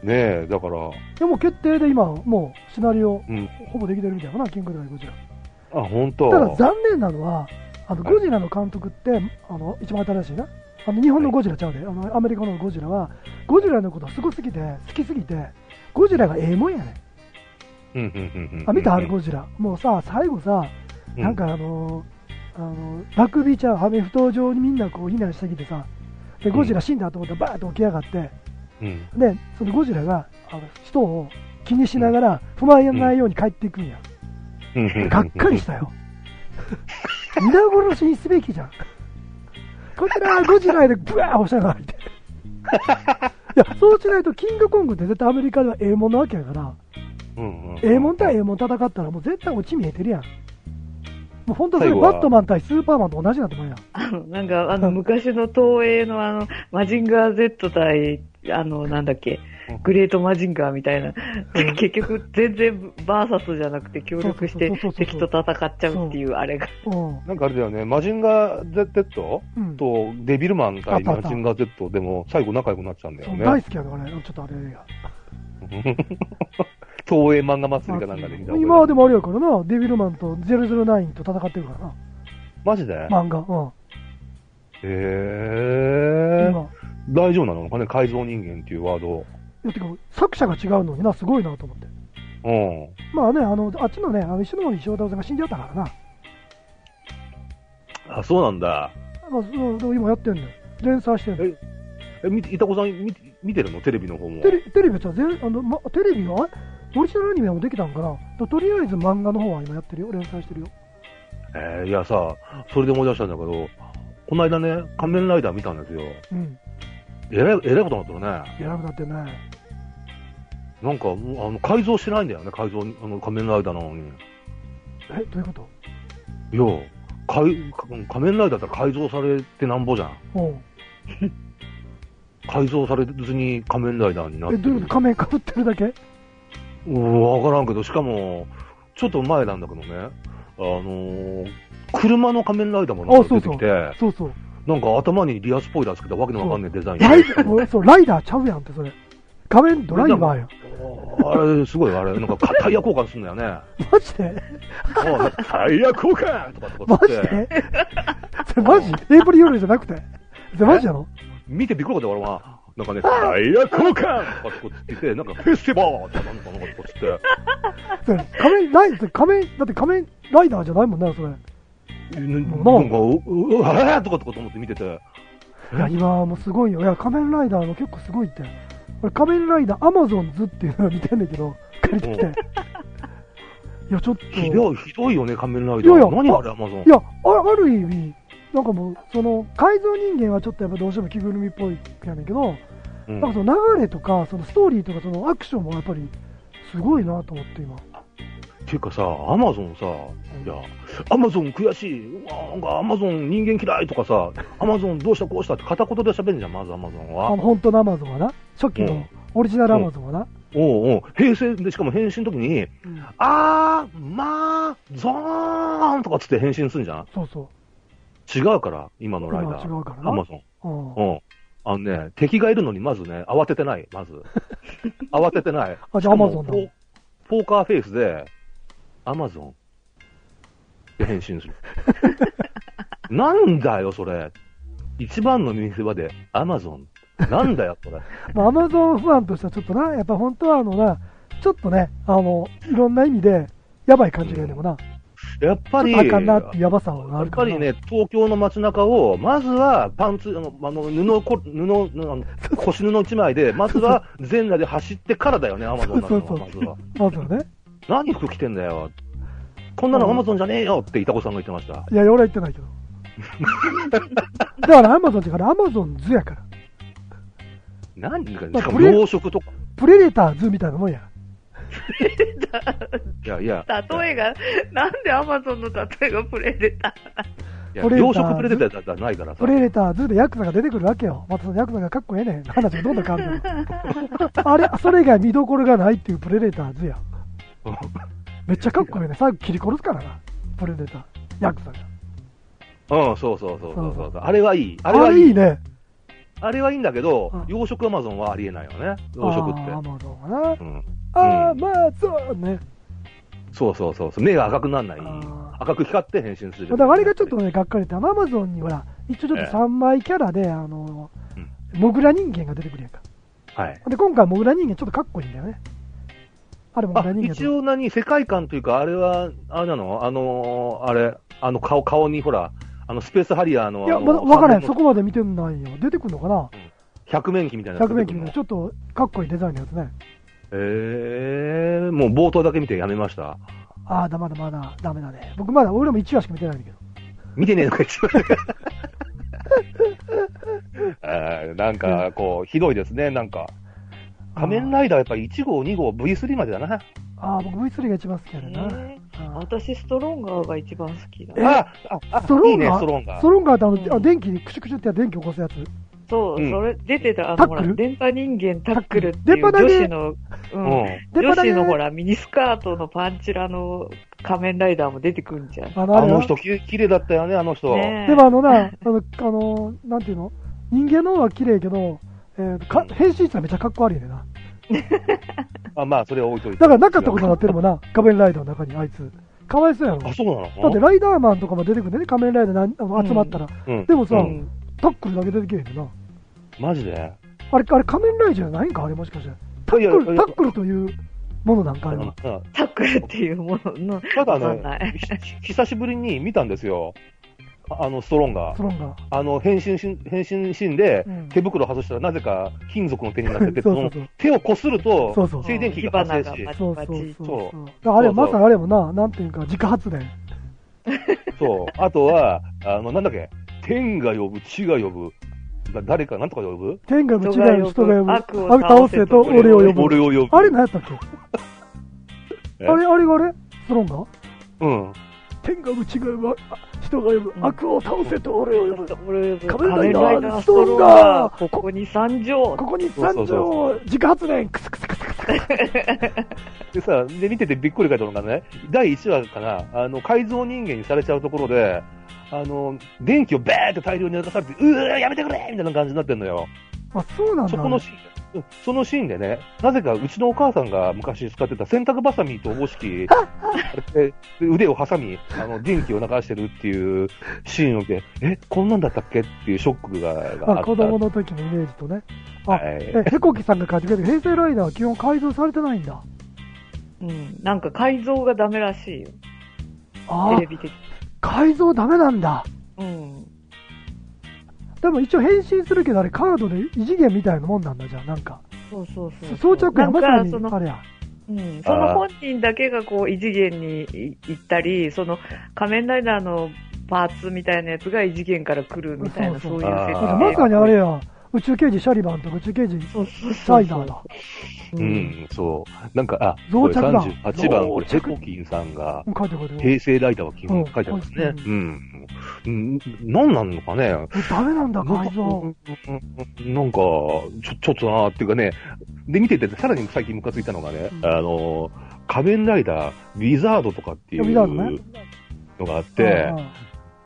え、だから、でも決定で今、もうシナリオ、うん。ほぼできてるみたいな、キングダイゴジラ。あ、本当。ただ残念なのは、あのはいゴジラの監督って、あの一番新しいな、あの日本のゴジラちゃうで、あのアメリカのゴジラは、ゴジラのことすごすぎて、好きすぎて、ゴジラがええもんやねん。うん、うん、うん。うんあ見た？あるゴジラ。もうさ、最後さ、うんなんかあのーあのラグビーちゃう、アメフト場にみんなこう避難してきてさ、でゴジラ死んだと思ったらバーッと起き上がって、うん。で、そのゴジラがあの人を気にしながら、不満やないように帰っていくんや。うん。がっかりしたよ。皆殺しにすべきじゃん。こちら、ゴジラでブワー押したがらいて。*laughs* いや、そうしないと、キングコングって絶対アメリカではええもんなわけやから、うんうん。ええもん対ええもん戦ったら、もう絶対オチ見えてるやん。もう本当それ、バットマン対スーパーマンと同じだと思うやん。あの、なんか、あの、昔の東映のあの、マジンガー Z 対、あの、なんだっけ、グレートマジンガーみたいな、うん結局全然バーサスじゃなくて協力して敵と戦っちゃうっていうあれが。うん。なんかあれだよね、マジンガー Z うん。とデビルマン対マジンガー Z でも最後仲良くなっちゃうんだよね。大好きやからね、ちょっとあれ映画。*laughs* 東映漫画祭りかなんかで見た今はでもあれやからな、デビルマンと009と戦ってるからな、マジで？漫画。うん。へえ。今。大丈夫なのかね？改造人間っていうワード。いや、てか、作者が違うのにな、すごいなと思って。うん。まあね、あの、あっちのね、あの石森章太郎さんが死んじゃったからな。あ、そうなんだ。まあ、そう今やってんのよ。連載してんの。え、みて、いたこさん見て見てるの？テレビの方も。テレテレビは全あの、ま、テレビは？オリジナルアニメもできたんかな？ととりあえず漫画の方は今やってるよ。連載してるよ。えーいやさ、それで思い出したんだけど、この間ね、仮面ライダー見たんですよ。うん。えらい、えらいことになってるね。偉くなってんね。なんか、もうあの、改造してないんだよね、改造、あの、仮面ライダーなのに。え、どういうこと？いや、かい仮面ライダーだったら改造されてなんぼじゃん。うん。*laughs* 改造されずに仮面ライダーになっえ、てるどういうこと？仮面かぶってるだけ？うん、わからんけど、しかも、ちょっと前なんだけどね、あのー車の仮面ライダーもなんか出てきて、そうそう。なんか頭にリアスポイラーつけたわけのわかんないデザイン。ライそう、ライダーちゃうやんって、それ。仮面ドライバーやん。あれ、すごい、あれ、なんかタイヤ交換すんだよね。マジで？あタイヤ交換とかとマかって、ジで？それマジ？エイプリルじゃなくて？それマジやろ見てびっくりだった俺は。なんかね、タイヤ交換とかこう言って、なんかフェスティバルとかなんかなんかこうつって、仮面ライダー、仮面、だって仮面ライダーじゃないもんね、それ。ななんか、う、う、あーとかとかと思って見てて、いや、今はもうすごいよ。いや、仮面ライダーの結構すごいって。俺、仮面ライダーアマゾンズっていうのを見てんだけど、借りてきて。いや、ちょっと。いひどい、ひどいよね、仮面ライダー。いやいや何あれ、アマゾン。や、あある意味、なんかもう、その、改造人間はちょっとやっぱどうしても着ぐるみっぽいやねんけど、うんなんかその流れとか、そのストーリーとか、そのアクションもやっぱり、すごいなと思って今。っていうかさ、アマゾンさ、いや、アマゾン悔しい、うわなんかアマゾン人間嫌いとかさ、アマゾンどうしたこうしたって片言で喋るじゃん、まずアマゾンは。本当のアマゾンはな？初期のうんオリジナルアマゾンはな。おうおう平成で、しかも返信の時に、うんあー、まあ、ゾーンとかつって返信するんじゃん？そうそ違うから、今のライダー。違うからなアマゾン。う。うん。うん。あのね、敵がいるのにまずね、慌ててない、まず。*laughs* 慌ててない。あじゃあ Amazon だしかもポーカーフェイスで、アマゾンって返信する。*laughs* なんだよ、それ。一番の見せ場で、アマゾン。なんだよ、これ。*laughs* まあ、アマゾンファンとしてはちょっとな、やっぱ本当はあのな、ちょっとね、あの、いろんな意味で、やばい感じがでもな、やっぱり、なってやばさがあやっるからな。ぱりね、東京の街中を、まずはパンツ、あの、あの布こ、布、布あの腰布一枚で、まずは全裸で走ってからだよね、アマゾンなのは、まずは。まずはね。何服着てんだよ。こんなのアマゾンじゃねえよって、いたこさんが言ってました。いや、俺は言ってないけど。だからアマゾンってからアマゾンズやから。何か、まあしかも養殖とか。プレデターズみたいなもんや。いやいや、例えが、なんでアマゾンの例えがプレデタいやプレデター養殖プレデターじゃないからさプ。レデターズでヤクザが出てくるわけよ。またそのヤクザがかっこええねん。話がどんどん変わる。あれ、それ以外見どころがないっていうプレデターズや。めっちゃかっこええねん。最後切り殺すからな。プレデター。ヤクザが。うん、そうそうそうそうそうそう。あれはいい。ああれはいい。れいいね。あれはいいんだけどうん、養殖アマゾンはありえないよね。養殖ってア。マゾンはな。うん。あー、うんまあ、そうね。そうそうそうそう。目が赤くなんない赤く光って変身する。だからあれがちょっとね、がっかりって、アマゾンにほら、一応ちょっと3枚キャラで、あの、モグラ人間が出てくるやんか。はい。で、今回モグラ人間ちょっとかっこいいんだよね。あれモグあラ人、間一応何、世界観というか、あれは、あれなのあのー、あれ、あの顔、顔にほら、あのスペースハリアーの、いや、まだ分からへん。三そこまで見てないよ。出てくるのかな？百面機みたいなやつ ?100 名機みたいな。ちょっとかっこいいデザインのやつね。ええー、もう冒頭だけ見てやめました？ああ、だ、まだまだ、ダメだね。僕まだ、俺も1話しか見てないんだけど。見てねえのか、一応。あーなんか、こう、ひどいですね、なんか。仮面ライダーやっぱり1号、2号、V3 までだな。ああ、僕 V3 が一番好きやねんな。えあー私、ストロンガーが一番好きだ。え？あ、あ、あ、ストロンガー？いいね、ストロンガー。ストロンガーってあの、うんあ電気、クシュクシュってやって電気起こすやつ。そう、うんそれ、出てた、あの、ほら、タックル？電波人間タックルっていう女子の、ううん女子のほら、ミニスカートのパンチラの仮面ライダーも出てくるんじゃん。あの、あの人、き綺麗だったよね、あの人。ねでもあのな、あの、あの、なんていうの？人間の方は綺麗けど、えーか変身したらめっちゃかっこ悪いねんな。*laughs* あまあ、それは置いといて。だからなかったことになってるもんな、仮面ライダーの中にあいつ。かわいそうやろ。あ、そうなの？だってライダーマンとかも出てくるね、仮面ライダーな集まったら。うん。でもさ、うんタックルだけ出てけへんな。マジで？あれ、あれ仮面ライダーじゃないんか？あれもしかして。タックル、タックルというものなんかあれは。うんタックルっていうものの、ただね久しぶりに見たんですよ。ああの、ストロンガー。ストロンガー。あの、変身し、変身シーンでうん、手袋外したらなぜか金属の手になってて、その手をこするとそうそう、静電気火が発生しそうそう。そう。あれ、まさにあれもな、なんていうか、自家発電。そう。あとは、あの、なんだっけ、天が呼ぶ、地が呼ぶ、だ誰かなんとか呼ぶ天が違う人が呼ぶ。悪を悪倒せと。俺を呼ぶ。俺を呼ぶ。あれ何やったっけ？え？あれ、あれがあれ？ストロンガ？ーうん。天が違うわ人が呼ぶ。悪を倒せと俺を呼ぶ。俺仮面ライダー仮面ライダーストロンガー、ここに参上。ここに参そうそう上自家発電。クスクスクスクス *laughs* でさ、で、見ててびっくり書いたのがね、第1話かな、あの、改造人間にされちゃうところで、あの、電気をベーって大量に流されて、うーやめてくれみたいな感じになってんのよ。あ、そうなんだ。そこのシーン、うんそのシーンでね、なぜかうちのお母さんが昔使ってた洗濯バサミとおぼしき、*laughs* 腕を挟み、あの、電気を流してるっていうシーンを見て、え、こんなんだったっけっていうショックががあった。あ子供の時のイメージとね。あ、はいえ、ヘコキさんが書いてくれて、平成ライダーは基本改造されてないんだ。うん。なんか改造がダメらしいよ。あテレビ的。改造ダメなんだ。うん。でも一応変身するけど、あれカードで異次元みたいなもんなんだじゃん、なんか。そうそうそう。装着や、まさにあれや。うん、その本人だけがこう異次元にい行ったり、その仮面ライダーのパーツみたいなやつが異次元から来るみたいな、そそうういう設定。まさにあれや、宇宙刑事シャリバンとか宇宙刑事サイダーだ。う。ん、そう。なんか、あ、増着だこれ38番、これ、増着ヘコキンさんが。平成ライダーは基本うん書いてますね。ううん。うん、なんなんのかね。ダメなんだ、なんか改造。うんなんか、ちょ、ちょっとなーっていうかね、で、見てて、さらに最近ムカついたのがね、うんあの、仮面ライダー、ウィザードとかっていウィザードねうのがあって、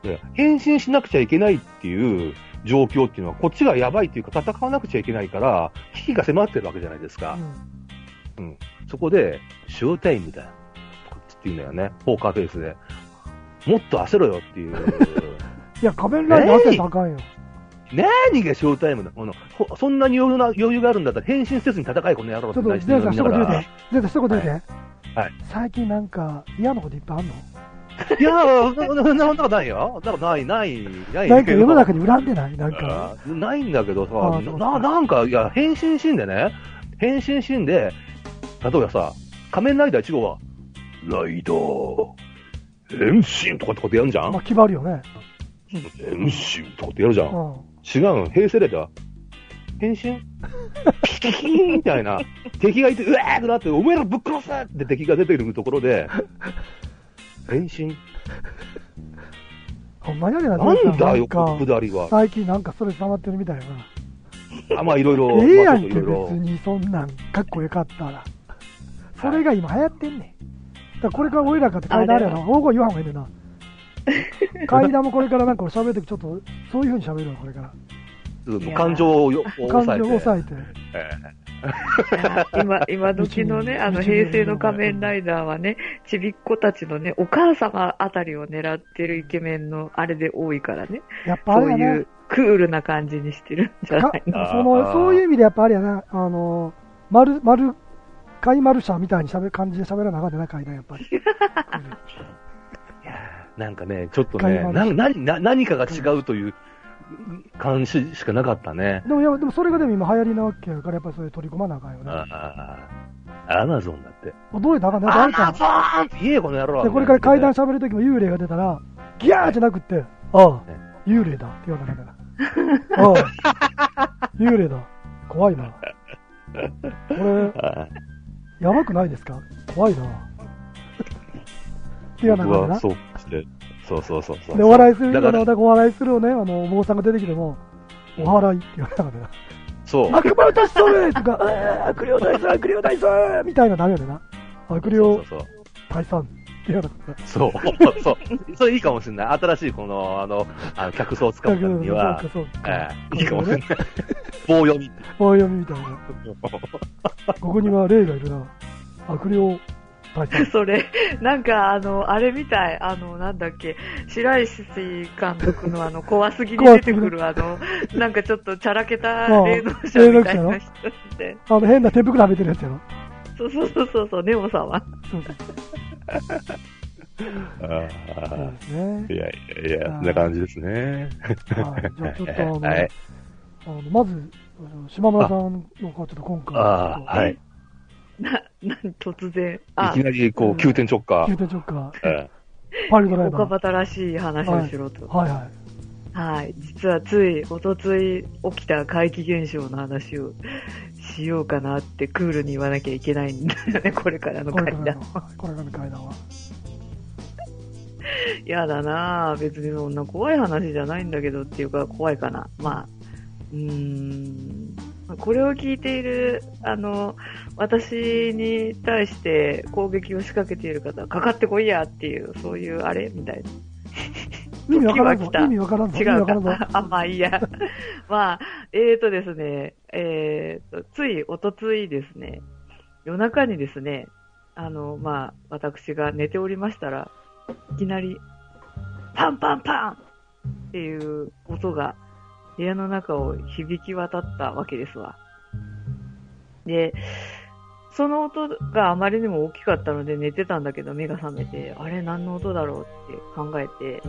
で変身しなくちゃいけないっていう状況っていうのは、こっちがやばいっていうか、戦わなくちゃいけないから、危機が迫ってるわけじゃないですか。そこで、ショータイムだ。こっちって言うんだよね。ポーカーフェイスで。もっと焦ろよっていう。*laughs* いや、仮面ライダー汗高いよ。何がショータイムだこのほそんなに余裕な余裕があるんだったら変身せずに戦い、この野郎っちょっと、てゼンさん、一言言うて。ゼンさん、一言言うて。はい最近なんか、嫌なこといっぱいあんの？いやー、そんなことないよ。なんかない、ない、ない。なんか世の中に恨んでない？なんか。ないんだけどさ、な、なんか、いや、変身シーンでね、変身シーンで、例えばさ、仮面ライダー1号は、ライダー、変身とかってことやるじゃん？まあ、決まるよね。変身とかってやるじゃん。うん。違うの、平成ライダー。変身？ピキキーンみたいな。敵がいて、うわーってなって、お前らぶっ殺すって敵が出てくるところで、変身？*laughs* ほんまやねな、なんだよ、かくだりは。最近なんかそれ溜まってるみたいやな。あまあ、いろいろ。*laughs* ええやんけ、別にそんなん、かっこよかったら。それが今流行ってんねん。だこれから俺らかって階段あるやろ。大声言わんほうがいいねんな。*laughs* 階段もこれからなんか俺喋るときちょっと、そういう風に喋るわ、これから。感情を抑えて。情を抑えて。えいや今、今時のね、*laughs* あの、平成の仮面ライダーはね、ちびっ子たちのね、お母様あたりを狙ってるイケメンのあれで多いからね、やっぱあれやなそういう。クールな感じにしてるんじゃかないそのそういう意味でやっぱあれやな、あの、丸、丸、貝丸者みたいに喋る感じで喋らなあかんねんな、階段やっぱり。*laughs* ーなんかね、ちょっとね、ななな何かが違うという感じしかなかったね。でも、いや、でもそれがでも今流行りなわけやから、やっぱりそれ取り込まなあかんよね。ああ、アマゾンだって。どうやったらあかんねあれか。ゾーンって言えよ、この野郎。で、これから階段喋るときも幽霊が出たら、ギャーじゃなくって、ああ、幽霊だって言わなきゃな。*laughs* ああ、幽霊だ。怖いな。これ、あやばくないですか？怖いな。って言わなきゃな。そうして、そうそうそうそう。で、お笑いする、あの、だから、だからお笑いするをね、あの、お坊さんが出てきても、お祓いって言わなかったな。そう。悪魔たちそれとか、あー悪霊大佐、悪霊大佐みたいなのダメやでな。悪霊そうそう大佐って言わなかった。そう。そう。そう。それいいかもしれない。新しいこの、あの、あの客層を使うためにはそう、か、そうか。ええいいかもしれない。棒読み。棒読みみたいな。*laughs* ここには霊がいるな。悪霊大佐。それ、なんか、あの、あれみたい、あの、なんだっけ、白石監督のあの、怖すぎに出てくる、あの、なんかちょっとチャラけた霊能者みたいな人って、あの、変な手袋はめてるやつやろ。そうそうそうそうそう、ネオ様。そうそう。あそうあですね。いやいやいや、そんな感じですね。はい。じゃあちょっとあの、*laughs* はいあのまず、島村さんの方ちょっと今回、ああ、はい。な、*laughs* な、突然。いあき、なり、こう、急転直下急。転直下、えパイルドライバ岡ー。端らしい話をしろと。はいはい。はい。実はつい、おとつい起きた怪奇現象の話をしようかなってクールに言わなきゃいけないんだよね、これからの階段。、これからの階段は。やだなぁ。別にそんな怖い話じゃないんだけどっていうか、怖いかな。まあ、うーん。これを聞いている、あの、私に対して攻撃を仕掛けている方は、かかってこいやっていう、そういうあれみたいな。意味わからんぞ意味わからんぞ。意違う。か。*laughs* あ、まあいいや。*laughs* まあ、えーとですね、えーと、つい、おとついですね、夜中にですね、あの、まあ、私が寝ておりましたら、いきなり、パンパンパンっていう音が部屋の中を響き渡ったわけですわ。で、その音があまりにも大きかったので寝てたんだけど目が覚めて、あれ何の音だろうって考えて、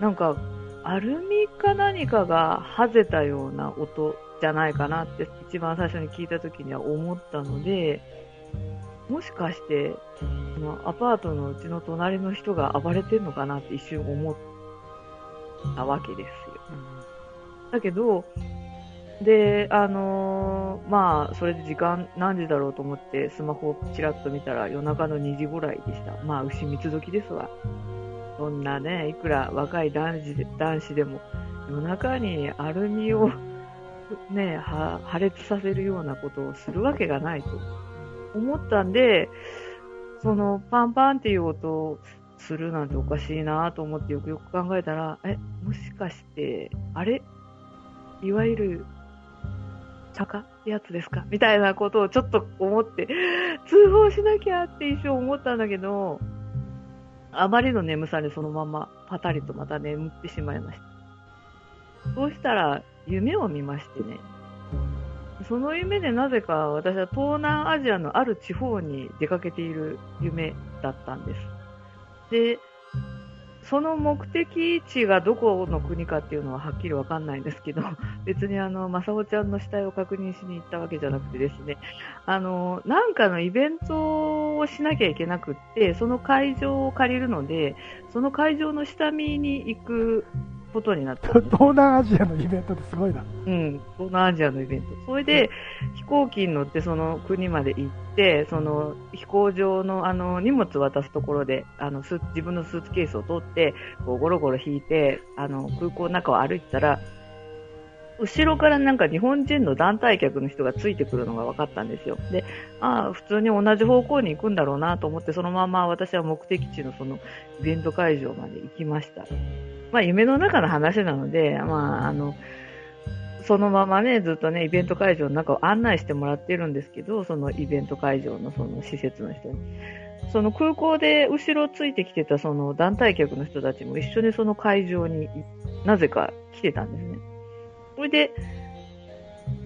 なんか、アルミか何かがはぜたような音じゃないかなって一番最初に聞いた時には思ったので、もしかして、そのアパートのうちの隣の人が暴れてんのかなって一瞬思ったわけです。だけど、で、あのーまあ、それで時間何時だろうと思ってスマホをちらっと見たら夜中の2時ぐらいでした。まあ、牛三つ時ですわ。そんなね、いくら若い男子で男子でも夜中にアルミをね、破裂させるようなことをするわけがないと思ったんで、そのパンパンっていう音をするなんておかしいなと思ってよくよく考えたら、え、もしかして、あれ？いわゆる、鷹ってやつですか？みたいなことをちょっと思って、通報しなきゃって一瞬思ったんだけど、あまりの眠さにそのままパタリとまた眠ってしまいました。そうしたら、夢を見ましてね、その夢でなぜか私は東南アジアのある地方に出かけている夢だったんです。で、その目的地がどこの国かっていうのははっきりわかんないんですけど、*laughs* 別にあの、まさおちゃんの死体を確認しに行ったわけじゃなくてですね、あの、なんかのイベントをしなきゃいけなくって、その会場を借りるので、その会場の下見に行くことになった。*laughs* 東南アジアのイベントってすごいな。うん、東南アジアのイベント。それで、飛行機に乗ってその国まで行って、その飛行場のあの荷物渡すところで、あのス自分のスーツケースを取って、こうゴロゴロ引いて、あの空港の中を歩いてたら、後ろからなんか日本人の団体客の人がついてくるのが分かったんですよ。で、ああ、普通に同じ方向に行くんだろうなと思って、そのまま私は目的地のそのイベント会場まで行きました。まあ夢の中の話なので、まああの、そのままね、ずっとね、イベント会場の中を案内してもらってるんですけど、そのイベント会場のその施設の人に。その空港で後ろついてきてたその団体客の人たちも一緒にその会場になぜか来てたんですね。それで、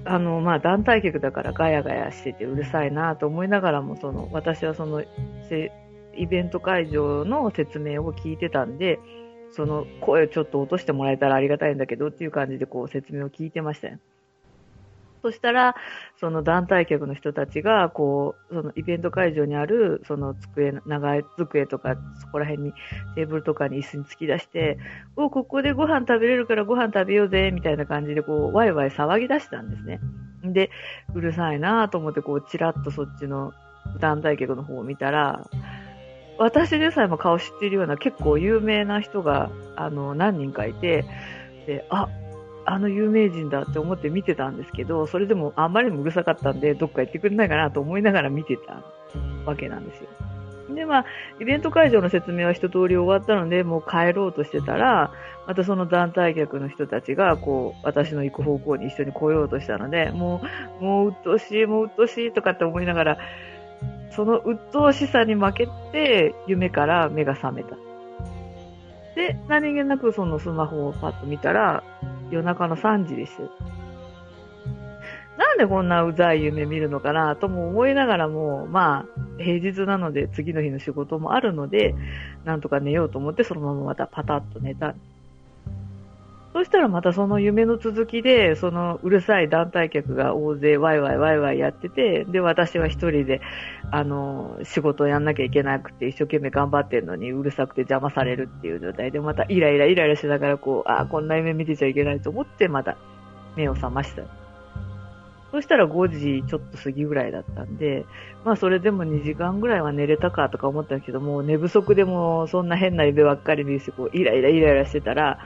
あの、まあ団体客だからガヤガヤしててうるさいなと思いながらも、その、私はその、イベント会場の説明を聞いてたんで、その声をちょっと落としてもらえたらありがたいんだけどっていう感じでこう説明を聞いてましたよ。そしたら、その団体客の人たちが、こう、そのイベント会場にある、その机、長い机とか、そこら辺にテーブルとかに椅子に突き出して、おここでご飯食べれるからご飯食べようぜ、みたいな感じで、こう、ワイワイ騒ぎ出したんですね。で、うるさいなと思って、こう、ちらっとそっちの団体客の方を見たら、私でさえも顔知っているような結構有名な人が、あの、何人かいて、で、あ、あの有名人だって思って見てたんですけど、それでもあんまりにもうるさかったんで、どっか行ってくれないかなと思いながら見てたわけなんですよ。で、まあ、イベント会場の説明は一通り終わったので、もう帰ろうとしてたら、またその団体客の人たちが、こう、私の行く方向に一緒に来ようとしたので、もう、もう鬱陶しい、もう鬱陶しいとかって思いながら、その鬱陶しさに負けて、夢から目が覚めた。で、何気なくそのスマホをパッと見たら、夜中の3時です。なんでこんなうざい夢見るのかなとも思いながらも、まあ、平日なので次の日の仕事もあるので、なんとか寝ようと思ってそのまままたパタッと寝た。そしたらまたその夢の続きで、そのうるさい団体客が大勢ワイワイワイワイやってて、で、私は一人で、あの、仕事をやんなきゃいけなくて、一生懸命頑張ってるのにうるさくて邪魔されるっていう状態で、またイライライライラしながらこう、ああ、こんな夢見てちゃいけないと思って、また目を覚ました。そしたら5時ちょっと過ぎぐらいだったんで、まあそれでも2時間ぐらいは寝れたかとか思ったけど、もう寝不足でもそんな変な夢ばっかり見るし、こうイライライライラしてたら、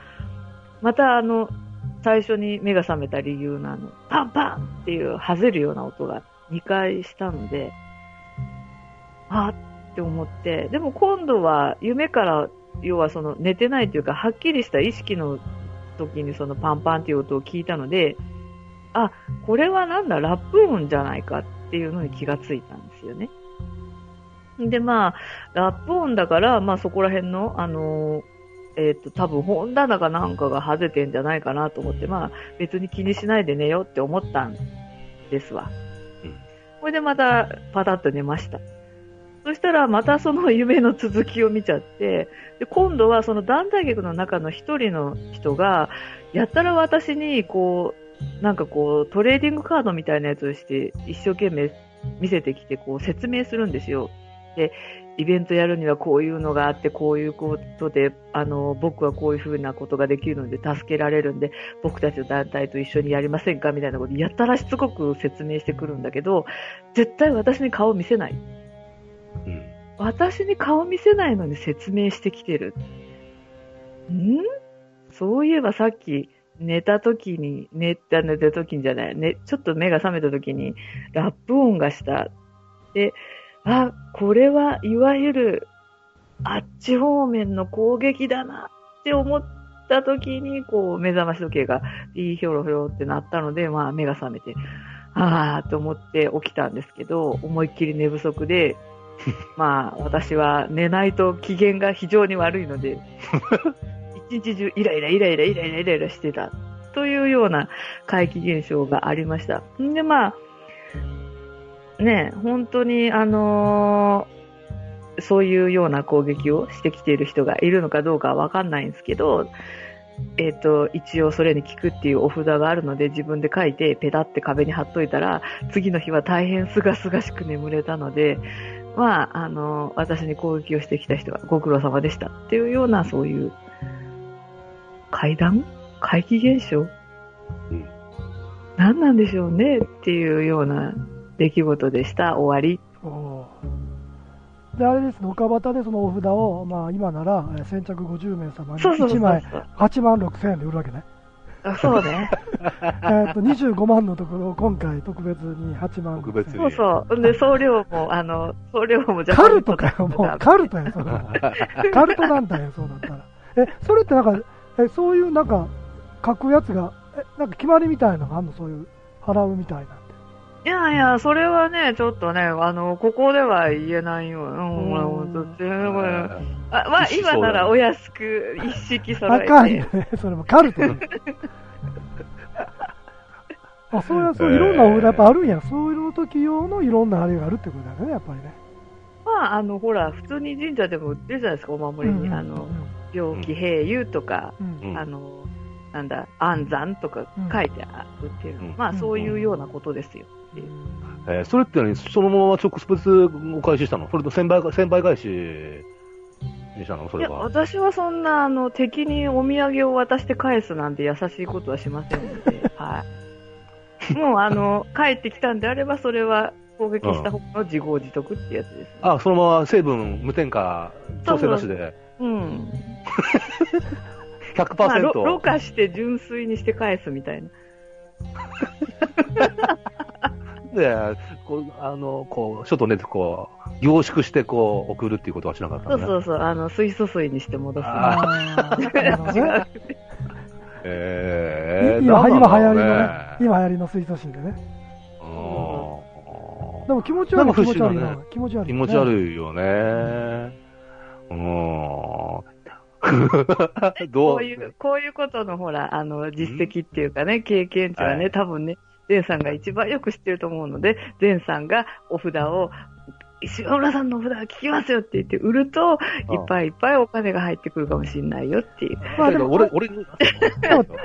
またあの、最初に目が覚めた理由のあの、パンパンっていうはぜるような音が2回したので、あって思って、でも今度は夢から、要はその寝てないというか、はっきりした意識の時にそのパンパンっていう音を聞いたので、あ、これはなんだ、ラップ音じゃないかっていうのに気がついたんですよね。で、まあ、ラップ音だから、まあそこら辺の、あのえっ、と、多分本棚かなんかがはぜてんじゃないかなと思って、まあ別に気にしないで寝ようって思ったんですわ。うんこれでまたパタッと寝ました。そしたらまたその夢の続きを見ちゃって、で今度はその団体客の中の一人の人が、やったら私にこう、なんかこうトレーディングカードみたいなやつをして一生懸命見せてきてこう説明するんですよ。で、イベントやるにはこういうのがあって、こういうことで、あの、僕はこういうふうなことができるので助けられるんで、僕たちの団体と一緒にやりませんかみたいなことやったらしつこく説明してくるんだけど、絶対私に顔を見せない。うん。私に顔見せないのに説明してきてる。ん？そういえばさっき寝た時に、寝た寝た時にじゃない、ね、ちょっと目が覚めた時にラップ音がした。で、あ、これはいわゆるあっち方面の攻撃だなって思った時に、こう目覚まし時計がピーヒョロヒョロってなったので、まあ目が覚めて、あーと思って起きたんですけど、思いっきり寝不足で、*laughs* まあ、私は寝ないと機嫌が非常に悪いので、一日中イライライライライライライライラしてたというような怪奇現象がありました。んで、まあ、ね、本当に、あのーそういうような攻撃をしてきている人がいるのかどうかはわかんないんですけど、えっ、と、一応それに効くっていうお札があるので自分で書いてペタって壁に貼っといたら、次の日は大変すがすがしく眠れたので、まあ、あの、私に攻撃をしてきた人はご苦労様でしたっていうような、そういう、怪談怪奇現象、うん。何なんでしょうねっていうような出来事でした。終わり。おーであれですね、岡端でそのお札を、まあ、今ならえー先着50名様にそうそうそうそう1枚8万6千円で売るわけね。あそうね。*laughs* えっと25万のところを今回特別に8万特別にそうそう。で、送料も、あの、送料もジャパニーズカルトかよ、もうカルトや、それは。カルト団体や、そうだったら。え、それってなんか、え、そういうなんか、書くやつが、え、なんか決まりみたいなのがあんの？そういう、払うみたいな。いやいや、それはね、ちょっとね、あの、ここでは言えないよ。うん、うんほら、ほんとって、これえあまあ、今ならお安く一式揃えあかんよて。ね、それもカルトや *laughs* あ、そうや、そう、いろんなお札やっぱあるん。や。そういう時用のいろんなあれがあるってことだよね、やっぱりね。まあ、あの、ほら、普通に神社でも売ってるじゃないですか、お守りに。あの、病気平癒とか、うん、うん。うん。あの、なんだ、安産とか書いてあ売ってる。うん。まあ、そういうようなことですよ。えーそれって何？そのまま直接お返ししたの？それと1000倍か、1000倍返しにしたの？そいや、れは。私はそんな、あの、敵にお土産を渡して返すなんて優しいことはしませんので、*laughs* はい。もう、あの、帰ってきたんであれば、それは攻撃した方の自業自得ってやつです、ね。あ、そのまま成分無添加、調整なしで、うん。*laughs* まあ、ろろ100%。過して純粋にして返すみたいな。で、こう、あの、こう、ちょっとね、こう、凝縮してこう、送るっていうことはしなかったのね。そうそうそう、あの、水素水にして戻す。ああーなるほど違ねう。*laughs* えー、今、今流行りのね、今流行りの水素水でね。うんでも気持ち悪い、気持ち悪いな。気持ち悪い、気持ち悪いよね。うん。どうこういう、こういうことのほら、あの、実績っていうかね、経験値はね、はい多分ね、ゼンさんが一番よく知ってると思うので、ゼンさんがお札を、石村さんのお札が効きますよって言って売ると、いっぱいいっぱいお金が入ってくるかもしれないよっていう。まあでも俺、俺、でも、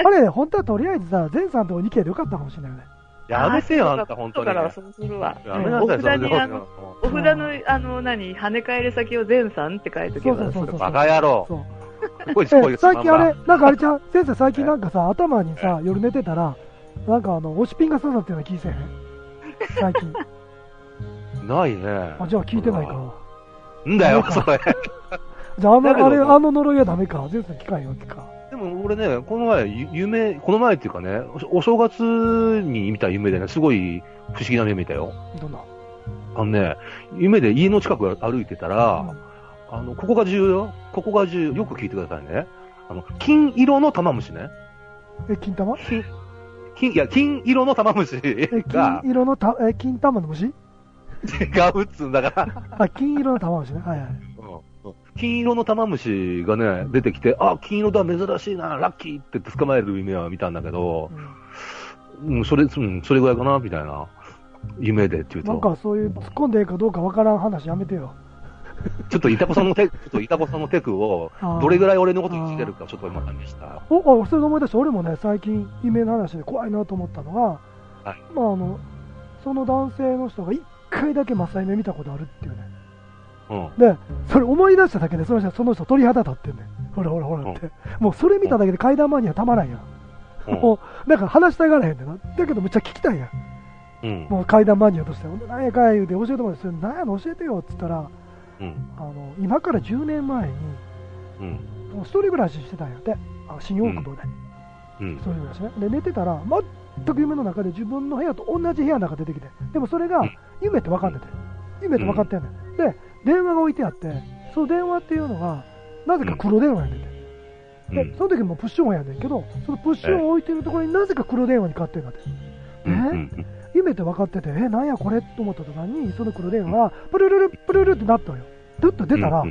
あれ、本当はとりあえずさ、前さんと2件でよかったかもしれないよね。やめてよ、あんた、あ本当に。だからそうするわ。やめなさい、お札の、お札の、あの、何、跳ね返り先をゼンさんって書いとけばそうそうそう。バカ野郎。そう。最近あれなんかあれちゃん、先生最近なんかさ、頭にさ、夜寝てたら、なんかあの、押しピンが刺さってるような気せえへん？最近。まないね。あ、じゃあ聞いてないか。んだよ、それ。じゃあ、あの、あれ、あの呪いはダメか。前世機械わけか。でも俺ね、この前、ゆ夢、この前っていうかね、おお正月に見た夢でね、すごい不思議な夢見たよ。どんな？あのね、夢で家の近く歩いてたら、あの、ここが重要？よ。ここが重要？よく聞いてくださいね。あの、金色の玉虫ね。え、金玉？金、金、いや、金色の玉虫え、が金色のた、え、金玉の虫？*laughs* 違うっつうんだから、あ、金色の玉虫ね。はいはい。金色の玉虫がね、出てきて、あ、金色だ、珍しいな、ラッキーって捕まえる夢は見たんだけど、うん、それ、うん、それぐらいかな、みたいな。夢でっていうと。なんかそういう突っ込んでいいかどうかわからん話やめてよ。ちょっとイタコさんのテク、*laughs* ちょっとイタコさんのテクをどれぐらい俺のことに聞いてるか、ちょっと今試した。お、あ、それで思い出した。俺もね、最近、夢の話で怖いなと思ったのが、はいまああの、その男性の人が一回だけマサイ目見たことあるっていうね。うん。で、それ思い出しただけで、その人、その人鳥肌立ってんねん。ほらほらほらって。もうそれ見ただけで階段マニアたまらんやん。うんもう、なんか話したがらへんでな。だけどめっちゃ聞きたいやん。うん。もう階段マニアとして。なんやかんや言うて教えてもらって、なんやの教えてよって言ったら、うん。あの、今から10年前に、うん。もう一人暮らししてたんやって。あ新大久保で。うん一。人暮らしね。で、寝てたら、全く夢の中で自分の部屋と同じ部屋の中出てきて。でもそれがうん夢って分かってて。夢って分かってんねん。で、電話が置いてあって、その電話っていうのが、なぜか黒電話やねんて。で、うんその時もプッシュ音やねんけど、そのプッシュ音を置いてるところになぜか黒電話に変わってんだって。うん。うん。夢って分かってて、え、なんやこれと思った途端に、その黒電話が、プルルル、プルルルってなったのよ。ドゥッと出たら、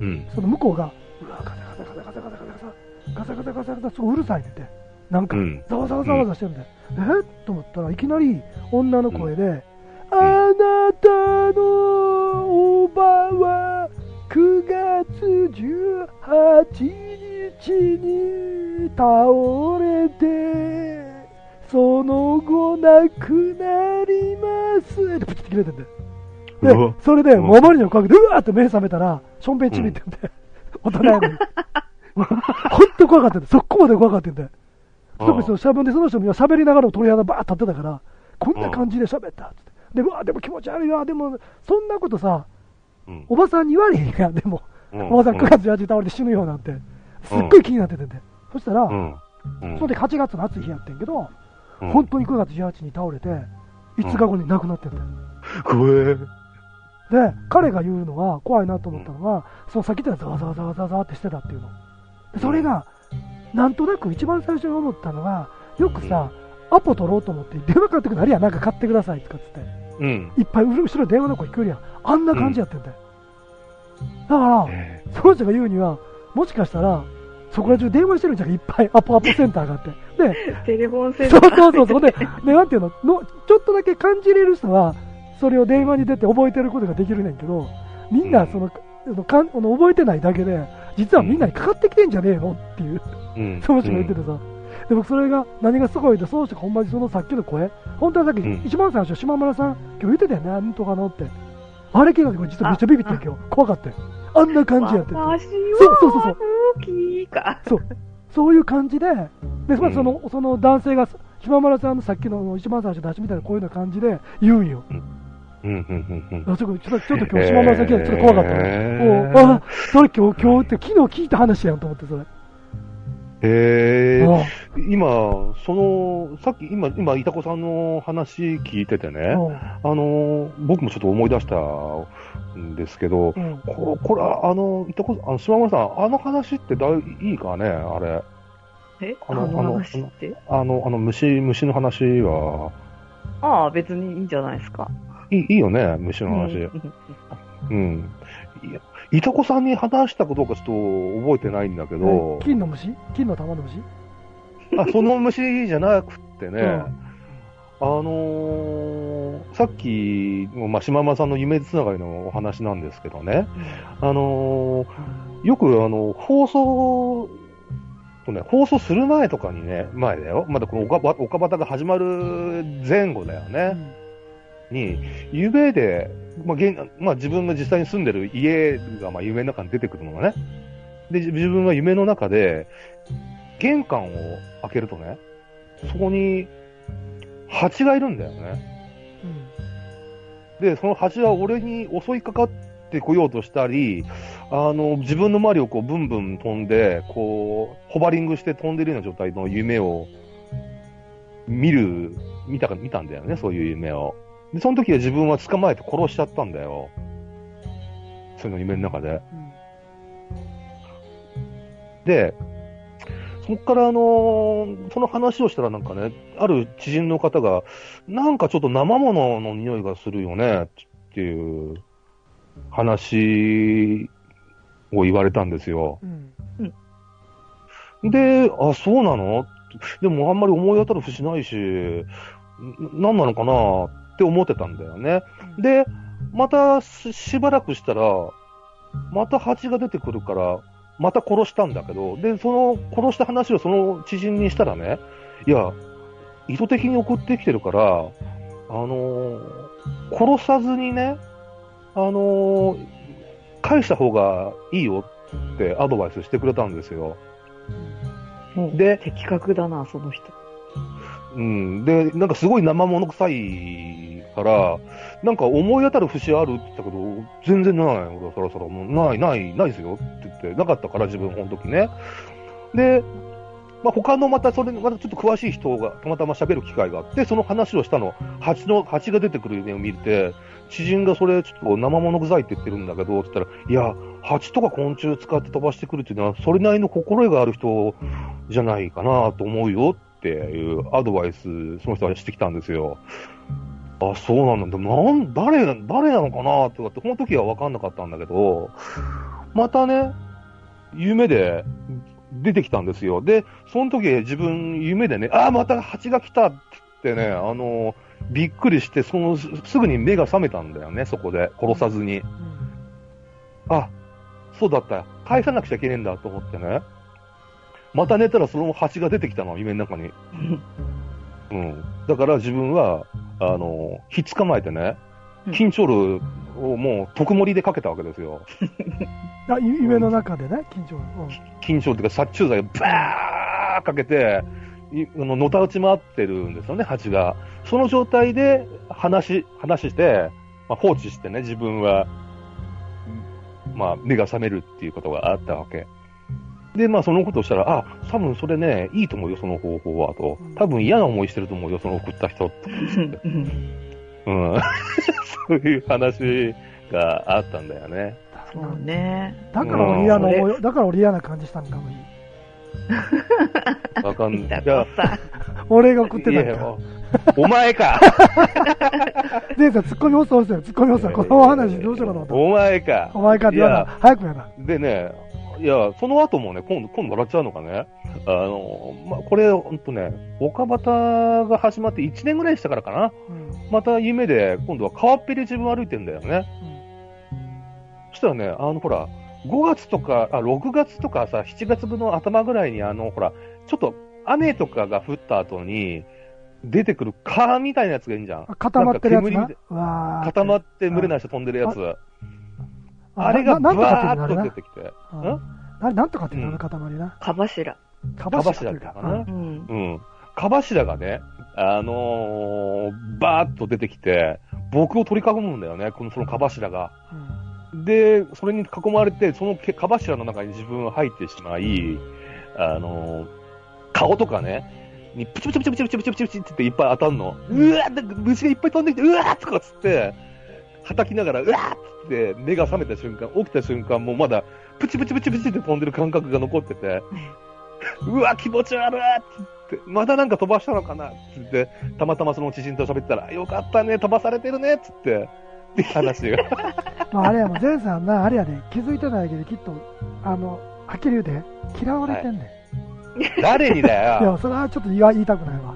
うん。その向こうが、うわ、ガサガサガサガサガサガサガサ、ガサガサガサガサ、すごいうるさいねんて。なんかう、ん。ざわざわざわざわしてるんで、えと思ったらいきなり女の声で、あなたのおばは9月18日に倒れて、その後亡くなりますってプチって切れてんで。でうわ、それで、うんもうあまりにも怖くて、うわーって目覚めたら、しょんべんちびってんで、大人やのに。ほんと怖かったんで、そこまで怖かったんで。特にそのしゃべんで、その人も喋りながら鳥肌バーッ立ってたから、こんな感じで喋ったっつって。で、うわ、でも気持ち悪いわ、でも、そんなことさ、うん。おばさんに言われへんやん、でも、うんおばさん9月18日倒れて死ぬようなんて、すっごい気になっててんで。そしたら。その時8月の暑い日やってんけど、うん本当に9月18日に倒れて、5日後に亡くなってんだよ。怖え。で、彼が言うのは怖いなと思ったのが、そのさっき言ったざわざわざわざわってしてたっていうの。でそれが、なんとなく一番最初に思ったのが、よくさ、アポ取ろうと思って電話かかってくるのあるやん、なんか買ってくださいとかっつって。うん。いっぱい後ろ電話の声聞こえるやん。あんな感じやってんだよ。だから、えその人が言うには、もしかしたら、そこら中電話してるんじゃんか、いっぱいアポアポセンターがあって。で、テレフォンセンそうター。そうそう、そこで、で、なんていうのの、ちょっとだけ感じれる人は、それを電話に出て覚えてることができるねんけど、みんな、その、あのかんあの覚えてないだけで、実はみんなにかかってきてんじゃねえのっていう、うん。その人が言っててさ。で、僕それが、何がすごいって、その人がほんまにそのさっきの声、本当はさっき、うん一番最初、島村さん、今日言ってたよね、なんとかのって。あれ聞いた時、実はめっちゃビビったよ、今日。怖かったよ。あんな感じやってて。私そうそうそうそうは大きいか。そう、そういう感じで、でまあうんそのその男性が、島村さんのさっきの一番最初出しみたいなこういうような感じで言うんよ。うん。うん。うん。あちょっとちょっとちょっと今日島村さんちょっと怖かったの。へーあ、それ今日、今日って昨日聞いた話やんと思って、それ。へえ。あ今、その、さっき、今、今、いたこさんの話聞いててね、うんあの、僕もちょっと思い出したんですけど、うんここれ、あの、いたこ、あの、島村さん、あの話ってだいいいかね、あれ。え？あのあの話って？あの、あの、虫、虫の話は、ああ、別にいいんじゃないですか。いいいいよね、虫の話。うんうん。いや、いたこさんに話したかどうかちょっと覚えてないんだけど。え、金の虫？金の玉の虫？あ、その虫じゃなくってね、うん。あのーさっき、まあ、島間さんの夢つながりのお話なんですけどね、あのーよくあの放送、とね、放送する前とかにね、前だよ、まだこの岡ば岡端が始まる前後だようね、ん。に、夢で、まあ現まあ、自分が実際に住んでる家がまあ夢の中に出てくるのがね、で、自分が夢の中で、玄関を開けるとね、そこに蜂がいるんだよね。で、その蜂は俺に襲いかかってこようとしたり、あの、自分の周りをこう、ブンブン飛んで、こう、ホバリングして飛んでるような状態の夢を見る、見たか、見たんだよね、そういう夢を。で、その時は自分は捕まえて殺しちゃったんだよ。そういうの夢の中で。うんで、そっからあのーその話をしたらなんかね、ある知人の方が、なんかちょっと生物の匂いがするよね、っていう話を言われたんですよ。うんで、あ、そうなの？でもあんまり思い当たる節ないし、ん何なのかな？って思ってたんだよね。で、またししばらくしたら、また蜂が出てくるから、また殺したんだけど、で、その殺した話をその知人にしたらね、いや、意図的に送ってきてるから、あのー殺さずにね、あのー返した方がいいよってアドバイスしてくれたんですよ。で的確だな、その人。うん。で、なんかすごい生物臭いから、なんか思い当たる節あるって言ったけど、全然ない。俺はそろそろ、もうない、ない、ないですよって言って、なかったから自分、この時ね。で、まあ、他のまたそれ、またちょっと詳しい人がたまたま喋る機会があって、その話をしたの、蜂の、蜂が出てくる夢を見て、知人がそれちょっと生物臭いって言ってるんだけど、って言ったら、いや、蜂とか昆虫使って飛ばしてくるっていうのは、それなりの心得がある人じゃないかなと思うよっていうアドバイス、その人はしてきたんですよ。あ、そうなんだ。なん、誰、誰なのかなとかって、この時は分かんなかったんだけど、またね、夢で出てきたんですよ。で、その時自分、夢でね、ああ、また蜂が来たってね、あの、びっくりして、その、すすぐに目が覚めたんだよね、そこで。殺さずに。あ、そうだった。返さなくちゃいけねえんだと思ってね。また寝たらその蜂が出てきたの、夢の中に。うん。だから自分は、あの、ひっ捕まえてね、うん緊張ルをもう特盛りでかけたわけですよ。*laughs* あゆ夢の中でね、緊張。うん緊張っていうか殺虫剤をバーかけて、いあの、のたうち回ってるんですよね、蜂が。その状態で話、話して、まあ、放置してね、自分は、まあ、目が覚めるっていうことがあったわけ。で、まあ、そのことをしたら、あ、多分それね、いいと思うよ、その方法は、と。多分嫌な思いしてると思うよ、その送った人、と。うん。*laughs* そういう話があったんだよね。そうね。だから俺嫌な思い、だから俺嫌な感じしたのかも。*laughs* わかんない。俺が送ってたんか。お前か *laughs* でさ、ツッコミ放送してよ、ツッコミ放送。この話どうしようかと思っお前かた。お前かって言わな早くやな。でね、いや、その後もね、今度、今度笑っちゃうのがね、あの、まあ、これ、ほんとね、岡端が始まって1年ぐらいしたからかな。うんまた夢で、今度は川っぺり自分歩いてんだよね。そしたらね、あの、ほら、5月とか、あ、6月とかさ、7月の頭ぐらいに、あの、ほら、ちょっと雨とかが降った後に、出てくる蚊みたいなやつがいいんじゃん。あ固まってるやつな？なんか煙。わー固まって群れない人飛んでるやつ。あれがぶわーッと出てきて。ななんとかっていうの、な。かばしら。かばしらかな。うん。かばしらがね、あのー、っーと出てきて、僕を取り囲むんだよね、このそのかばしらが。で、それに囲まれて、そのかばしらの中に自分は入ってしまい、あのー、顔とかね、にプチプチプチプチプチプチプチっていっぱい当たるの。うわー虫がいっぱい飛んできて、うわーとかつって、叩きながら、うわーって、目が覚めた瞬間、起きた瞬間もまだ、プチプチプチプチって飛んでる感覚が残ってて、うわ、気持ち悪いっつって、またなんか飛ばしたのかなっつって、たまたまその知人と喋ったら、よかったね、飛ばされてるねっつって、って話が。*laughs* まあ、あれやもん、前さんな、あれやで、気づいてないけど、きっと、あの、はっきり言うて、嫌われてんねん。誰にだい、よ。*laughs* や、それはちょっと言わ言いたくないわ。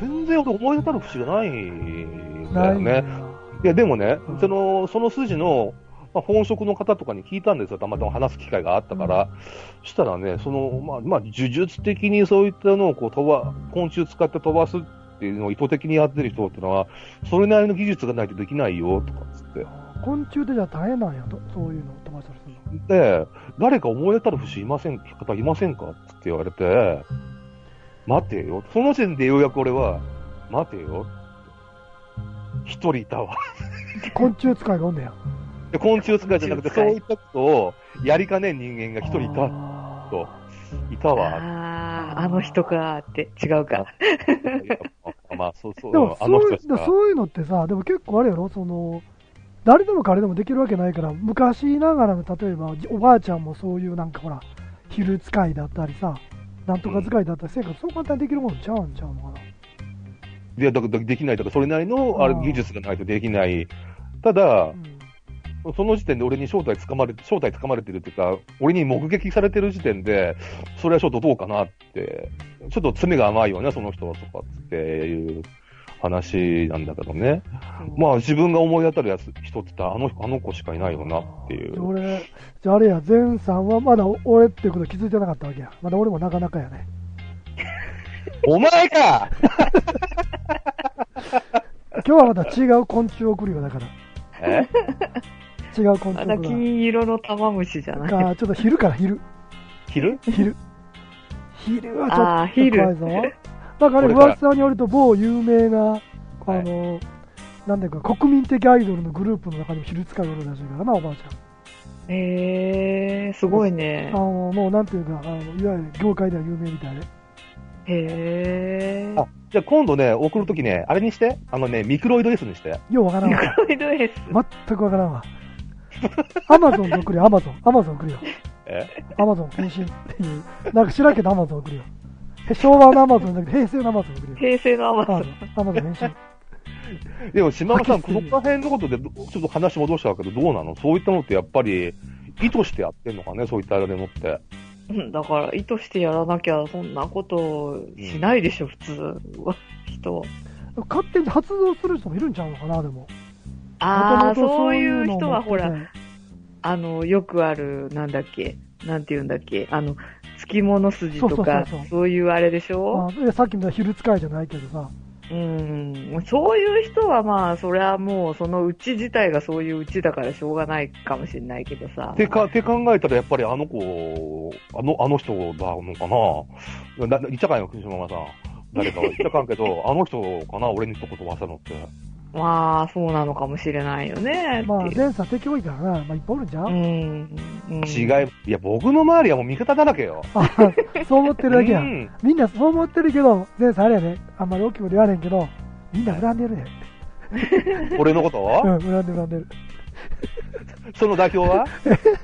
全然俺思い当たる節がないんだよね。いや、でもね、うんその、その筋の、まあ、本職の方とかに聞いたんですよ。たまたま話す機会があったから。そしたらね、その、まあ、まあ、呪術的にそういったのをこう飛ば、昆虫使って飛ばすっていうのを意図的にやってる人っていうのは、それなりの技術がないとできないよ、とかっつって。昆虫ってじゃあ大変なんやと、そういうのを飛ばしたりするの。で、誰か思い当たる節いません、方いませんか？って言われて、待てよ。その時点でようやく俺は、待てよ。一人いたわ。昆虫使いがおんねや。で昆虫使いじゃなくて、そういったことをやりかねん人間が一人いた、といたわ。ああ、あの人かーって違うか。あまあ、そうそう、でもあそういうの人ですか。そういうのってさ、でも結構あれやろ、その誰でも彼でもできるわけないから、昔ながらの例えば、おばあちゃんもそういうなんかほら、昼使いだったりさ、なんとか使いだったりせんから、そう簡単にできるもんちゃうんちゃうのかな。いや、だできないとか、それなりのあれ技術がないとできない。ただう、んその時点で俺に正体つかまれて、正体つかまれてるっていうか、俺に目撃されてる時点で、それはちょっとどうかなって、ちょっと爪が甘いよね、その人はとかっていう話なんだけどね。まあ自分が思い当たるやつ、人って言ったらあの、あの子しかいないよなっていう。俺、じゃああれや、前さんはまだ俺っていうこと気づいてなかったわけや。まだ俺もなかなかやね。お前か *laughs* 今日はまた違う昆虫を送るよ、だから。え？違う昆まだ虫が。金色の玉虫じゃない。かちょっと昼から昼。昼？昼。昼はちょっと怖いぞ。だからね、これから噂によると某有名な、あの、なんていうか、国民的アイドルのグループの中にもヒル使いおるらしいからな、おばあちゃん。へえー、すごいねあ。の、もうなんていうか、あのいわゆる業界では有名みたいで。へー。あ、じゃあ今度ね、送るときね、あれにして、あのね、ミクロイド S にして。ようわからんわ。ミクロイド S。全くわからんわ。アマゾンで送るよ、アマゾン。アマゾン送るよ。え？アマゾン変身っていう。なんか知らんけどアマゾン送るよ。へ昭和のアマゾンじゃなくて平成のアマゾン送るよ。平成のアマゾン。アマゾン変身。でも、島村さん、こら辺のことで、どちょっと話戻したけど、どうなの？そういったのってやっぱり、意図してやってんのかね、そういったあれでもって。うんだから、意図してやらなきゃ、そんなことしないでしょ、普通は。人は。勝手に発動する人もいるんちゃうのかな、でも。ああ、そういう人はほら、あの、よくある、なんだっけ、なんて言うんだっけ、あの、月物筋とか、そういうあれでしょ？さっきみたいな昼使いじゃないけどさ。うん、そういう人はまあ、それはもう、そのうち自体がそういううちだからしょうがないかもしれないけどさ。てか、って考えたら、やっぱりあの子、あの、あの人なのかなな言っちゃかんよ、福島さん。誰かは言っちゃかんけど、あの人かな俺に一言わせたのって。まあ、そうなのかもしれないよね。まあ、前査敵多いからな。まあ、いっぱいおるんじゃん、うん。うん違い、いや、僕の周りはもう味方だらけよ。あそう思ってるだけや。うんんみんなそう思ってるけど、前査あれやね。あんまり大きいこと言われんけど、みんな恨んでるね。俺のこと？*laughs* うん、恨んでる恨んでる。その代表は？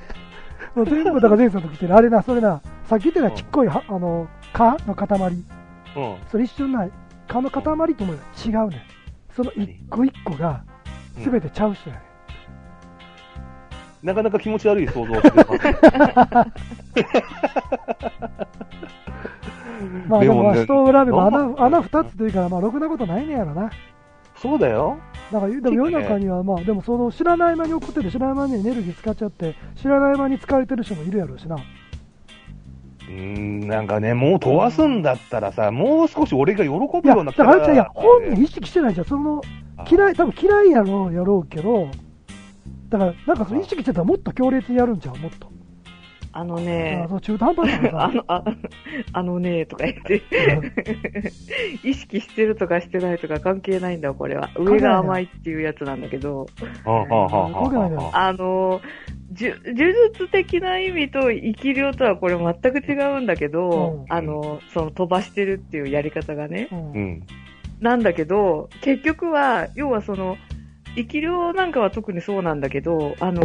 *laughs* もう全部だから前査の時ってあれな、それな、さっき言ってたちっこいは、あの、蚊の塊。うん。それ一瞬ない。蚊の塊と思うよ。違うね。その一個一個が、すべてちゃう人やね。なかなか気持ち悪い想像をしてます。*laughs* まあでも、人を恨めば穴、穴二つというから、まあ、ろくなことないねやろな。そうだよ。だから、でも世の中には、まあ、でもその知らない間に送ってて、知らない間にエネルギー使っちゃって、知らない間に使われてる人もいるやろうしな。うーん、なんかね、もう飛ばすんだったらさ、もう少し俺が喜ぶようなだからあれちゃん、いや、本人意識してないじゃん。その、嫌い、多分嫌いやろう、やろうけど、だから、なんかその意識してたらもっと強烈にやるんちゃうもっと。あのあね、そう中途半端なのさ。あの、ああのね、とか言って、*laughs* 意識してるとかしてないとか関係ないんだよ、これは。上が甘いっていうやつなんだけど、はあの呪術的な意味と生き量とはこれ全く違うんだけど、うんあの、その飛ばしてるっていうやり方がね。うんうん。なんだけど、結局は、要はその、生き量なんかは特にそうなんだけど、あの、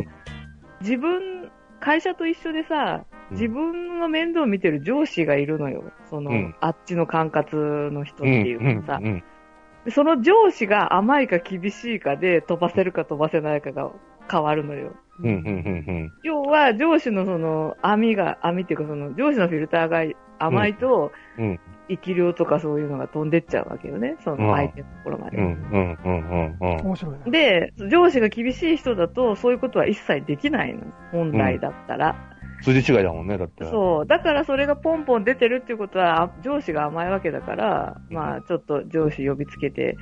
自分、会社と一緒でさ、うん自分の面倒を見てる上司がいるのよ。その、うんあっちの管轄の人ってうん。いうかさ、うん。でその上司が甘いか厳しいかで飛ばせるか飛ばせないかが変わるのよ。うん。うん。うん。要は上司のその網が、網っていうかその上司のフィルターが甘いと、うん生き量とかそういうのが飛んでっちゃうわけよね。その相手のところまで。うん。うん。うん。うん。面白いな。で、上司が厳しい人だと、そういうことは一切できないの。本来だったら。筋違いだもんね、だって。そう。だからそれがポンポン出てるっていうことは、あ上司が甘いわけだから、まあ、ちょっと上司呼びつけて、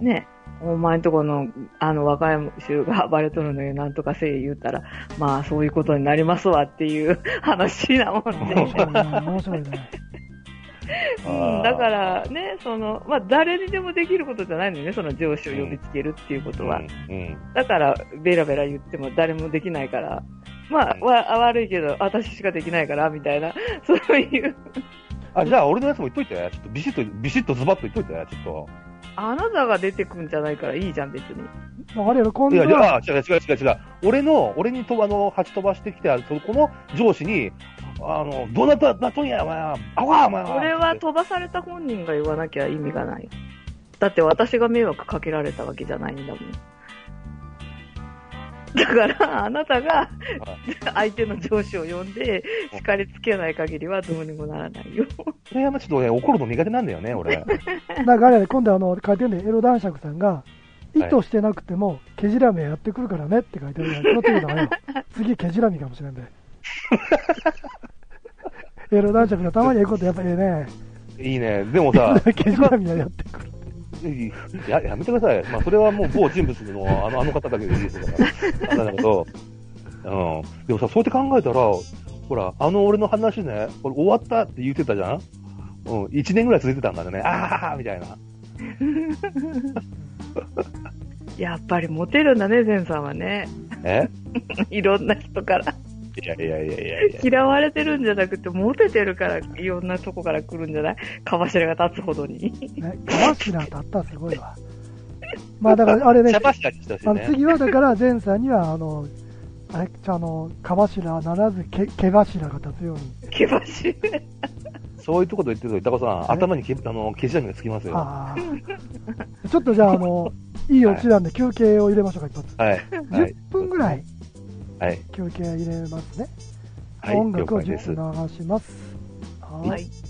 うんね、お前んとこの、あの、若い衆が暴れとるのになんとかせい言うたら、まあ、そういうことになりますわっていう話なもん面ね。白いね。面白いね。うん、だからね、その、まあ、誰にでもできることじゃないのよね、その上司を呼びつけるっていうことは。うん。だから、ベラベラ言っても誰もできないから、まあ、わ悪いけど、私しかできないから、みたいな、*laughs* そういう、あ、じゃあ俺のやつも言っといて。ちょっとビシッと、ビシッとズバッと言っといて、ちょっあなたが出てくんじゃないからいいじゃん、別に。まあ、あれやろ、今と。いや、度は、じゃあ、違う違う違う違う。俺の、俺にと、あの、蜂飛ばしてきて、そこの上司に、あの、どうなった、なっとんや、お前は。あわ、お前は。これは飛ばされた本人が言わなきゃ意味がない。だって私が迷惑かけられたわけじゃないんだもん。だから、あなたが相手の上司を呼んで叱りつけない限りはどうにもならないよ。それはちょっとね、怒るの苦手なんだよね、俺。*laughs* なんかあれ今度あの、書いてるんで、エロ男爵さんが、意図してなくても、ケジラミやってくるからねって書いてるから、気をつけた方がいいよ。次、ケジラミかもしれんで。*laughs* エロ男爵のたまにええことやっぱりええね。いいね。でもさ、ケジラミはやってくる。や、やめてください。まあ、それはもう某人物のあの、あの方だけでいいですから。なんだけど、うん。でもさ、そうやって考えたら、ほら、あの俺の話ね、これ終わったって言ってたじゃん？うん。1年ぐらい続いてたんだよね。ああみたいな。*laughs* やっぱりモテるんだね、ゼンさんはね。え？*laughs* いろんな人から。いやいやいやいやいや。嫌われてるんじゃなくて、モテてるから、いろんなとこから来るんじゃない？かばしらが立つほどに。ね、かましらだったらすごいわ。まあだから、あれね、茶柱にしてほしいあのね。次はだから、前さんには、あの、あれ、あの、かばしらならず、け、毛柱が立つように。けばし。そういうところで言ってると、板子さん、頭にけあの消し網がつきますよ。ちょっとじゃあ、あの、いいオチなんで休憩を入れましょうか、一発。い。は10い。分ぐらいはい。休憩入れますね。はい。音楽を10了解です。分流します。は。はいい。